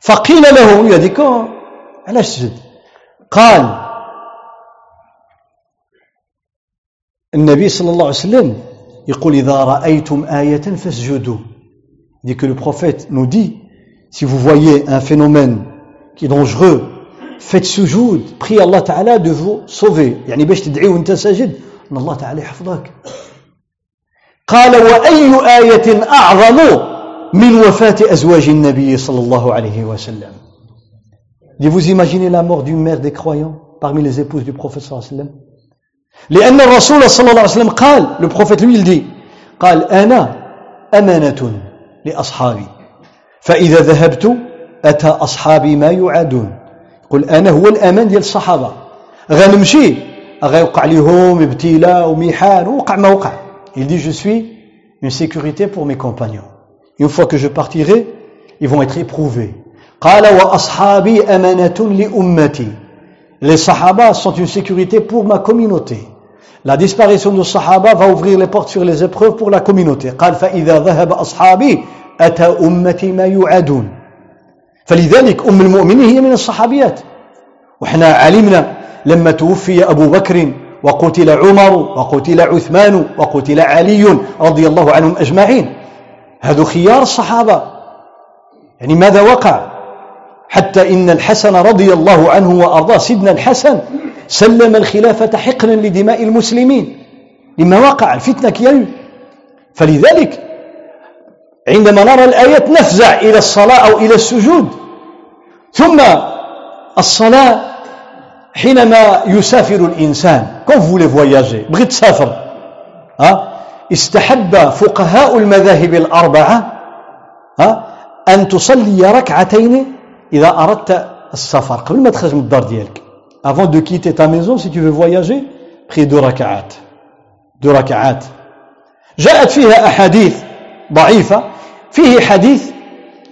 فقيل له يا ديكو علاش سجد قال النبي صلى الله عليه وسلم يقول إذا رأيتم آية فاسجدوا. Que le prophète nous dit si vous voyez un phénomène qui est dangereux faites sujoud priez Allah Ta'ala de vous sauver. يعني باش تدعي وانت ساجد ان الله تعالى يحفظك قال وأي آية أعظم من وفاة أزواج النبي صلى الله عليه وسلم Dit vous imaginez la mort d'une mère des croyants parmi les épouses du prophète صلى الله عليه وسلم لأن الرسول صلى الله عليه وسلم قال le prophète lui il dit قال أنا أمانة لأصحابي فإذا ذهبت أتى أصحابي ما يعادون يقول أنا هو الأمان ديال الصحابة غنمشي غيوقع لهم ابتلاء ومحان وقع ما وقع il dit je suis une sécurité pour mes compagnons une fois que je partirai ils vont être éprouvés قال وأصحابي أمانة لأمتي. Les sahaba sont une sécurité pour ma communauté. La disparition de sahaba va ouvrir les portes sur les épreuves pour la communauté. قال فإذا ذهب أصحابي أتى أمتي ما يعادون فلذلك أم المؤمنين هي من الصحابيات. وإحنا علمنا لما توفي أبو بكر وقتل عمر وقتل عثمان وقتل علي رضي الله عنهم أجمعين. هذو خيار الصحابة. يعني ماذا وقع؟ حتى إن الحسن رضي الله عنه وأرضاه سيدنا الحسن سلم الخلافة حقنا لدماء المسلمين لما وقع الفتنة كيالو فلذلك عندما نرى الآيات نفزع إلى الصلاة أو إلى السجود. ثم الصلاة حينما يسافر الإنسان كون فولي فواياجي بغيت تسافر ها؟ استحب فقهاء المذاهب الأربعة ها؟ أن تصلي ركعتين إذا أردت السفر قبل ما تخرج من الدار ديالك avant de quitter ta maison si tu veux voyager prie deux ركعات deux ركعات جاءت فيها أحاديث ضعيفة. فيه حديث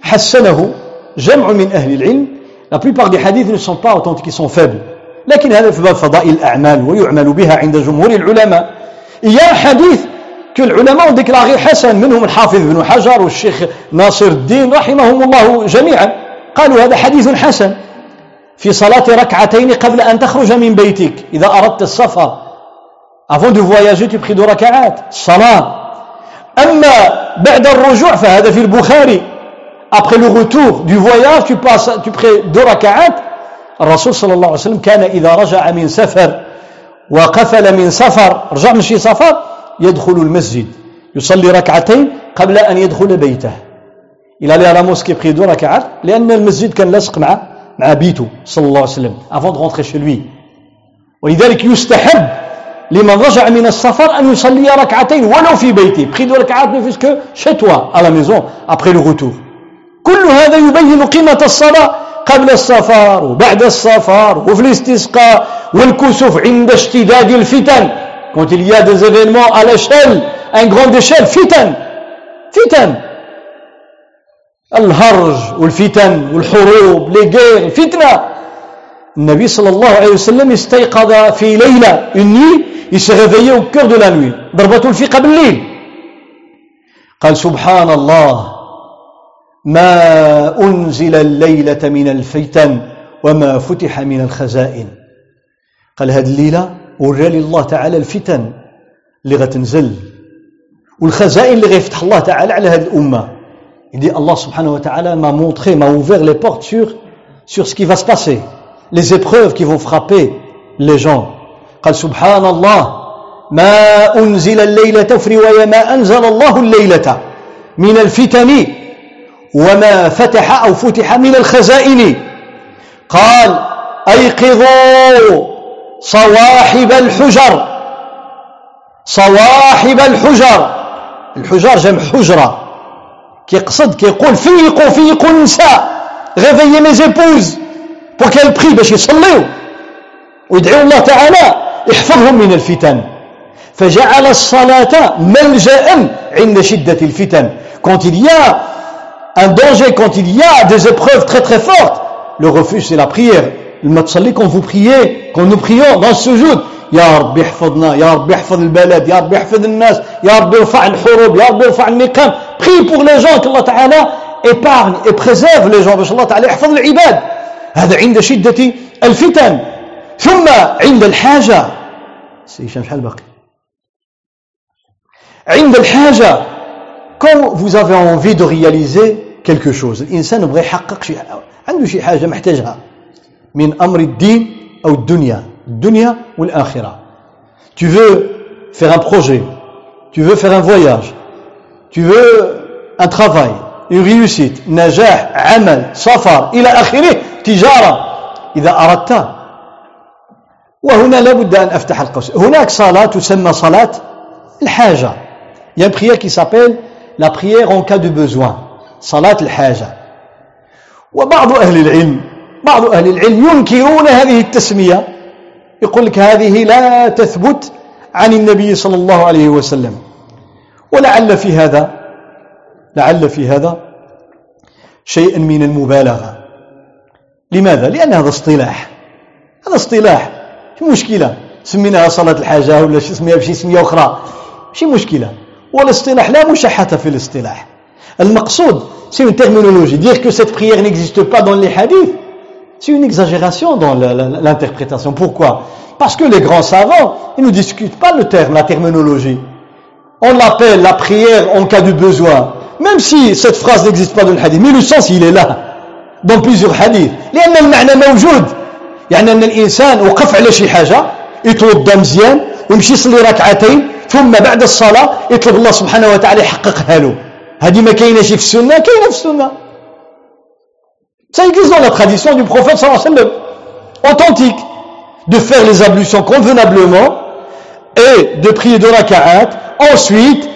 حسنه جمع من أهل العلم. La plupart des hadiths ne sont pas authentiques ils sont faibles. لكن هذا في باب فضائل الأعمال ويعمل بها عند جمهور العلماء. Il y a un hadith que العلماء ont déclaré حسن منهم الحافظ بن حجر والشيخ ناصر الدين رحمهم الله جميعا. قالوا هذا حديث حسن. في صلاة ركعتين قبل أن تخرج من بيتك. إذا أردت السفر avant de voyager tu pries deux ركعات الصلاة أما بعد الرجوع فهذا في البخاري. Après le retour du voyage tu passes tu pries deux ركعات الرسول صلى الله عليه وسلم كان إذا رجع من سفر وقفل من سفر رجع من شي سفر يدخل المسجد. يصلي ركعتين قبل أن يدخل بيته. إلى allait à la mosquée prier deux ركعات لأن المسجد كان لاصق مع مع بيته صلى الله عليه وسلم avant de rentrer chez lui. ولذلك يستحب لمن رجع من السفر أن يصلي ركعتين ولو في بيته. prie deux ركعات ne fût que chez toi à la maison après le retour. كل هذا يبين قيمة الصلاة قبل السفر وبعد السفر وفي الاستسقاء والكسوف عند اشتداد الفتن. Quand il y a des événements à l'échelle un grande échelle فتن فتن. الهرج والفتن والحروب لي غير فتنة. النبي صلى الله عليه وسلم استيقظ في au cœur de la nuit ضربته الفقة بالليل. قال سبحان الله ما أنزل الليلة من الفتن وما فتح من الخزائن. قال هذه الليلة ورالي الله تعالى الفتن اللي غتنزل والخزائن اللي غيفتح الله تعالى على هذه الأمة. Il dit Allah subhanahu wa ta'ala m'a montré, m'a ouvert les portes sur, sur ce qui va se passer, les épreuves qui vont frapper les gens. قال سبحان الله ما أنزل الليلة رواية ما أنزل الله الليلة من الفتن وما فتح أو فتح من الخزائن قال أيقظوا صواحب الحجر صواحب الحجر الحجر جمع حجرة كيقصد كيقول فيقوا فيقوا النساء réveillez mes épouses pour qu'elles prient باش يصليوا ويدعوا الله تعالى يحفظهم من الفتن فجعل الصلاة ملجأ عند شدة الفتن quand il y a un danger quand il y a des épreuves très très fortes, le refuge c'est la prière. لما تصلي quand vous priez, quand nous prions dans ce jour, يا رب يحفظنا يا رب يحفظ البلد يا رب يحفظ الناس يا رب يرفع الحروب يا رب النقام prie pour les gens que Allah تعالى épargne et préserve les gens. باش الله تعالى يحفظ العباد. هذا عند شدة الفتن. ثم عند الحاجة. سي شحال باقي عند الحاجة. Quand vous avez envie de réaliser quelque chose. الإنسان بغى يحقق شي عنده شي حاجة محتاجها. من أمر الدين أو الدنيا. الدنيا والآخرة tu veux faire un projet tu veux faire un voyage tu veux un travail une réussite نجاح عمل سفر إلى آخره تجارة إذا أردت وهنا لابد أن أفتح القوس هناك صلاة تسمى صلاة الحاجة Il y a une prière qui s'appelle la prière en cas de besoin. صلاة الحاجة وبعض أهل العلم بعض أهل العلم ينكرون هذه التسمية يقول لك هذه لا تثبت عن النبي صلى الله عليه وسلم. ولعل في هذا لعل في هذا شيئا من المبالغة. لماذا؟ لأن هذا اصطلاح. هذا اصطلاح. شو مشكلة؟ سميناها صلاة الحاجة ولا سميها بشي سمية أخرى. شي مشكلة. والاصطلاح لا مشحة في الاصطلاح. المقصود c'est une terminologie. Dire que cette prière n'existe pas dans les hadiths c'est une exagération dans l'interprétation pourquoi parce que les grands savants ils ne discutent pas le terme la terminologie on l'appelle la prière en cas de besoin même si cette phrase n'existe pas dans le hadith mais le sens il est là dans plusieurs hadiths لأن المعنى موجود يعني أن الإنسان وقف على شي حاجة يتوضى مزيان ويمشي يصلي ركعتين ثم بعد الصلاة يطلب الله سبحانه وتعالى يحققها له هذه ما كاينه شي في السنة كاينه في السنة Ça existe dans la tradition du prophète sallallahu alayhi wa sallam, authentique, de faire les ablutions convenablement et de prier de raka'at, ensuite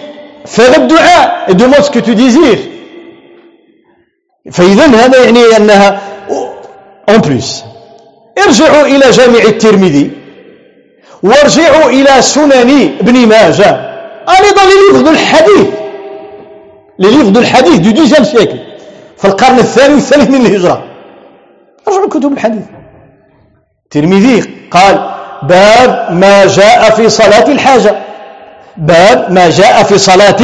faire le dua et demande ce que tu désires. فإذا هذا يعني أنها en plus ارجعوا إلى جامع الترمذي وارجعوا إلى سنن ابن ماجه أيضا les livres de الحديث les livres de الحديث du 10e siècle في القرن الثاني والثالث من الهجرة. أرجعوا كتب الحديث. الترمذي قال باب ما جاء في صلاة الحاجة. باب ما جاء في صلاة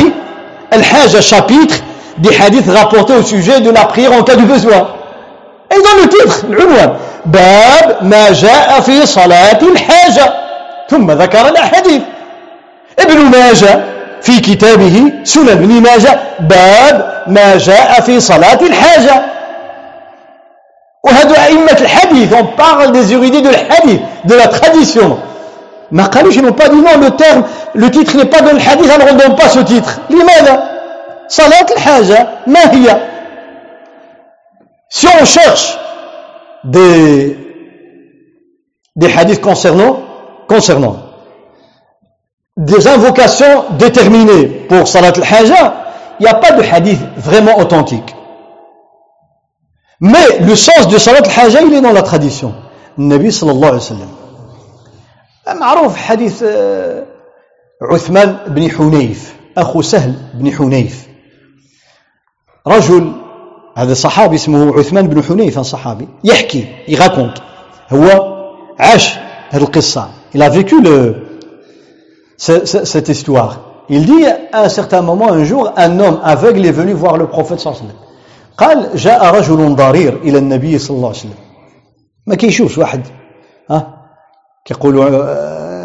الحاجة. Chapitre des hadiths rapportés au sujet de la prière en cas de besoin. Et dans le titre العنوان باب ما جاء في صلاة الحاجة ثم ذكر الأحاديث ابن ماجه في كتابه سنن ابن ماجه باب ما جاء في صلاة الحاجة وهذا أئمة الحديث on parle des érudits de l'hadith de la tradition ما قالوش ils n'ont pas dit non le terme le titre n'est pas dans le hadith alors on ne donne pas ce titre لماذا صلاة الحاجة ما هي si on cherche des, des hadiths concernant, concernant des invocations déterminées pour Salat al-Haja, il n'y a pas de hadith vraiment authentique. Mais le sens de Salat al-Haja, il est dans la tradition. Nabi sallallahu alayhi wa sallam. معروف حديث عثمان بن حنيف أخو سهل بن حنيف رجل هذا صحابي اسمه عثمان بن حنيفة صحابي يحكي يغاكونت هو عاش هذه القصة il a vécu le, cette histoire. Il dit à un certain moment un jour un homme aveugle est venu voir le prophète صلى الله عليه وسلم قال جاء رجل ضرير إلى النبي صلى الله عليه وسلم ما كيشوفش واحد ها كيقولوا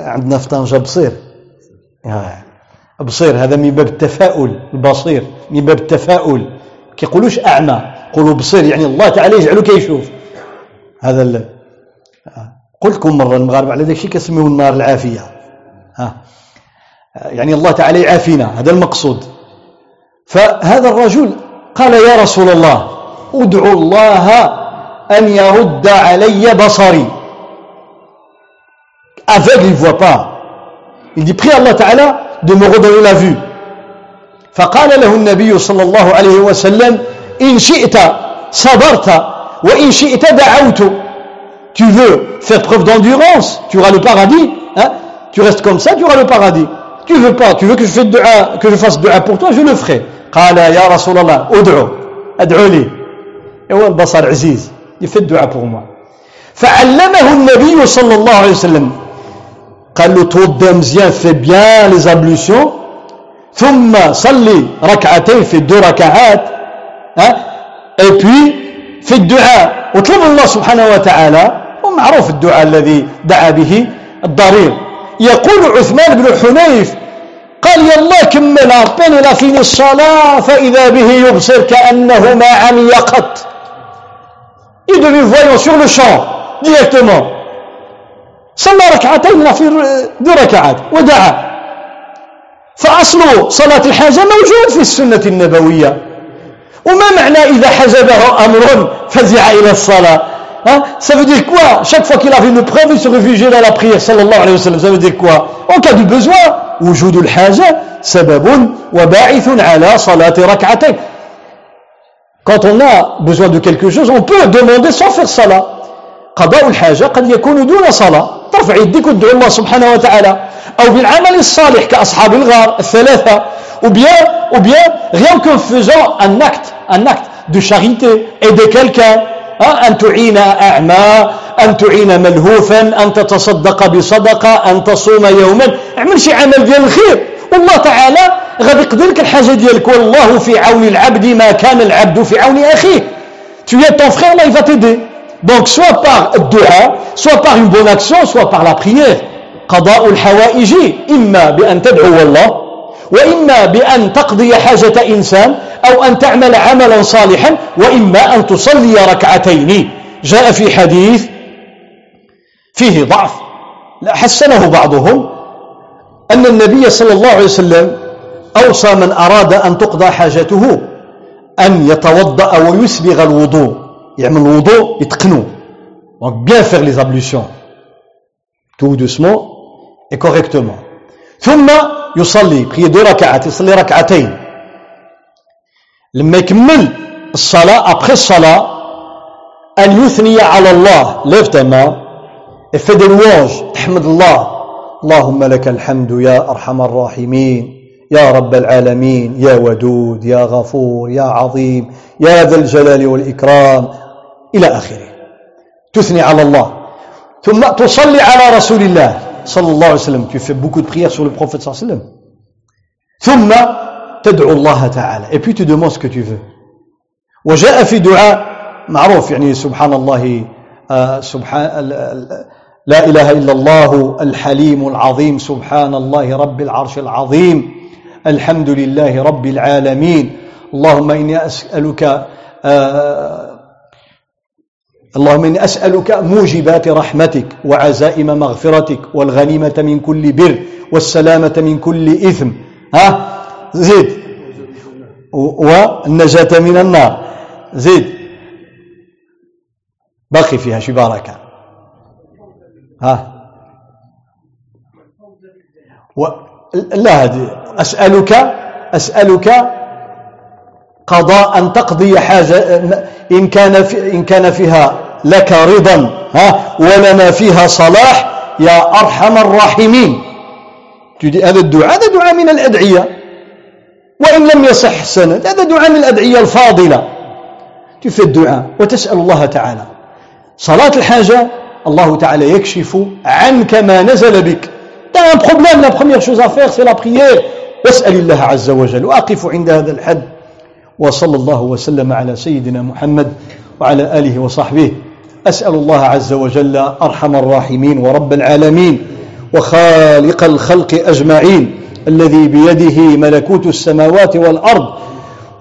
عندنا في طنجة بصير بصير هذا من باب التفاؤل البصير من باب التفاؤل. كيقولوش أعمى يقولوا بصير يعني الله تعالى يجعله كيشوف هذا ال... قلت لكم مرة المغاربة على ذاك الشيء كيسميوه النار العافية. ها يعني الله تعالى يعافينا هذا المقصود. فهذا الرجل قال يا رسول الله ادعو الله أن يرد علي بصري. Aveugle il voit pas. Il dit prie الله تعالى de me redonner la vue. فقال له النبي صلى الله عليه وسلم إن شئت صبرت وإن شئت دعوت. Tu veux faire preuve d'endurance tu auras le paradis hein? tu restes comme ça tu auras le paradis. Tu veux pas tu veux que je, fasse dua, que je fasse dua pour toi je le ferai. قال يا رسول الله ادعو ادعو لي هو البصر عزيز fait dua pour moi. فعلمه النبي صلى الله عليه وسلم قال له توضى مزيان bien les ablutions ثم صلي ركعتين في الدو ركعات ها et puis في الدعاء وطلب الله سبحانه وتعالى ومعروف الدعاء الذي دعا به الضرير يقول عثمان بن حنيف قال يلا كمل بين لا فين الصلاة فإذا به يبصر كأنه ما عمي قط Il devient voyant sur le صلى ركعتين في دو ركعات ودعا. فأصل صلاة الحاجة موجود في السنة النبوية. وما معنى إذا حجبه أمر فزع إلى الصلاة؟ Hein ça veut dire quoi Chaque fois qu'il avait une preuve, il se réfugiait dans la prière, sallallahu alayhi wa sallam. Ça veut dire quoi En cas de besoin, وجود الحاجة سبب وباعث على صلاة ركعتين. Quand on a besoin de quelque chose, on peut demander sans faire salat. قضاء الحاجة قد يكون دون صلاة ترفع يديك وتدعو الله سبحانه وتعالى أو بالعمل الصالح كأصحاب الغار الثلاثة ou bien, ou bien rien qu'en faisant un acte, un acte de charité, aider quelqu'un, أن تعين أعمى أن تعين ملهوفا أن تتصدق بصدقة أن تصوم يوما. اعمل شي عمل ديال الخير. والله تعالى غادي يقدر لك الحاجة ديالك. والله في عون العبد ما كان العبد في عون أخيه. Tu aides ton frère là il va t'aider. Donc soit par dua soit par une bonne action soit par la prière. قضاء الحوائج إما بأن تدعو الله. وإما بأن تقضي حاجة إنسان أو أن تعمل عملا صالحا وإما أن تصلي ركعتين. جاء في حديث فيه ضعف. حسنه بعضهم أن النبي صلى الله عليه وسلم أوصى من أراد أن تقضى حاجته أن يتوضأ ويسبغ الوضوء. يعمل الوضوء يتقنه donc bien faire les ablutions. Tout doucement et correctement. ثم يصلي prier deux ركعات يصلي ركعتين. لما يكمل الصلاة après الصلاة أن يثني على الله. fait des louanges تحمد الله. اللهم لك الحمد يا أرحم الراحمين يا رب العالمين يا ودود يا غفور يا عظيم يا ذا الجلال والإكرام. إلى آخره. تثني على الله. ثم تصلي على رسول الله. صلى الله عليه وسلم tu fais beaucoup de prières sur le prophète الله عليه وسلم ثم تدعو الله تعالى et puis tu demandes ce que tu veux. وجاء في دعاء معروف يعني سبحان الله سبحان لا إله إلا الله الحليم العظيم سبحان الله رب العرش العظيم الحمد لله رب العالمين اللهم إني أسألك اللهم إني أسألك موجبات رحمتك وعزائم مغفرتك والغنيمة من كل بر والسلامة من كل إثم. ها؟ زيد والنجاة من النار. زيد باقي فيها شي بركة ها؟ و... لا هذه. أسألك أسألك قضاء أن تقضي حاجة إن كان في إن كان فيها لك رضا ها ولنا فيها صلاح يا أرحم الراحمين. هذا الدعاء هذا دعاء من الأدعية. وإن لم يصح سند هذا دعاء من الأدعية الفاضلة. تفي الدعاء؟ وتسأل الله تعالى. صلاة الحاجة الله تعالى يكشف عنك ما نزل بك. T'as un problème, la première chose à faire. واسأل الله عز وجل. وأقف عند هذا الحد. وصلى الله وسلم على سيدنا محمد وعلى آله وصحبه. أسأل الله عز وجل أرحم الراحمين ورب العالمين وخالق الخلق أجمعين الذي بيده ملكوت السماوات والأرض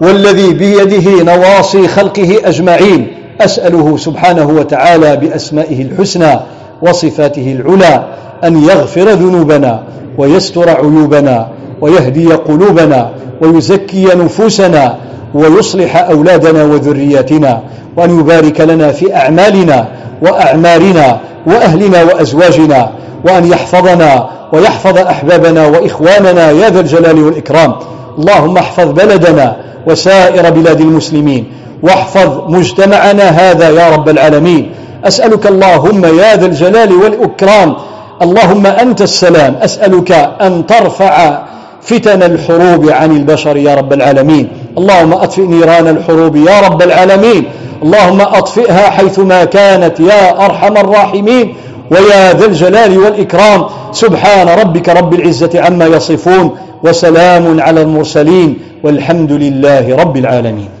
والذي بيده نواصي خلقه أجمعين. أسأله سبحانه وتعالى بأسمائه الحسنى وصفاته العلى أن يغفر ذنوبنا ويستر عيوبنا ويهدي قلوبنا ويزكي نفوسنا ويصلح أولادنا وذرياتنا وأن يبارك لنا في أعمالنا وأعمارنا وأهلنا وأزواجنا وأن يحفظنا ويحفظ أحبابنا وإخواننا يا ذا الجلال والإكرام. اللهم احفظ بلدنا وسائر بلاد المسلمين واحفظ مجتمعنا هذا يا رب العالمين. أسألك اللهم يا ذا الجلال والإكرام. اللهم أنت السلام. أسألك أن ترفع فتن الحروب عن البشر يا رب العالمين. اللهم أطفئ نيران الحروب يا رب العالمين. اللهم أطفئها حيثما كانت يا أرحم الراحمين. ويا ذا الجلال والإكرام. سبحان ربك رب العزة عما يصفون. وسلام على المرسلين. والحمد لله رب العالمين.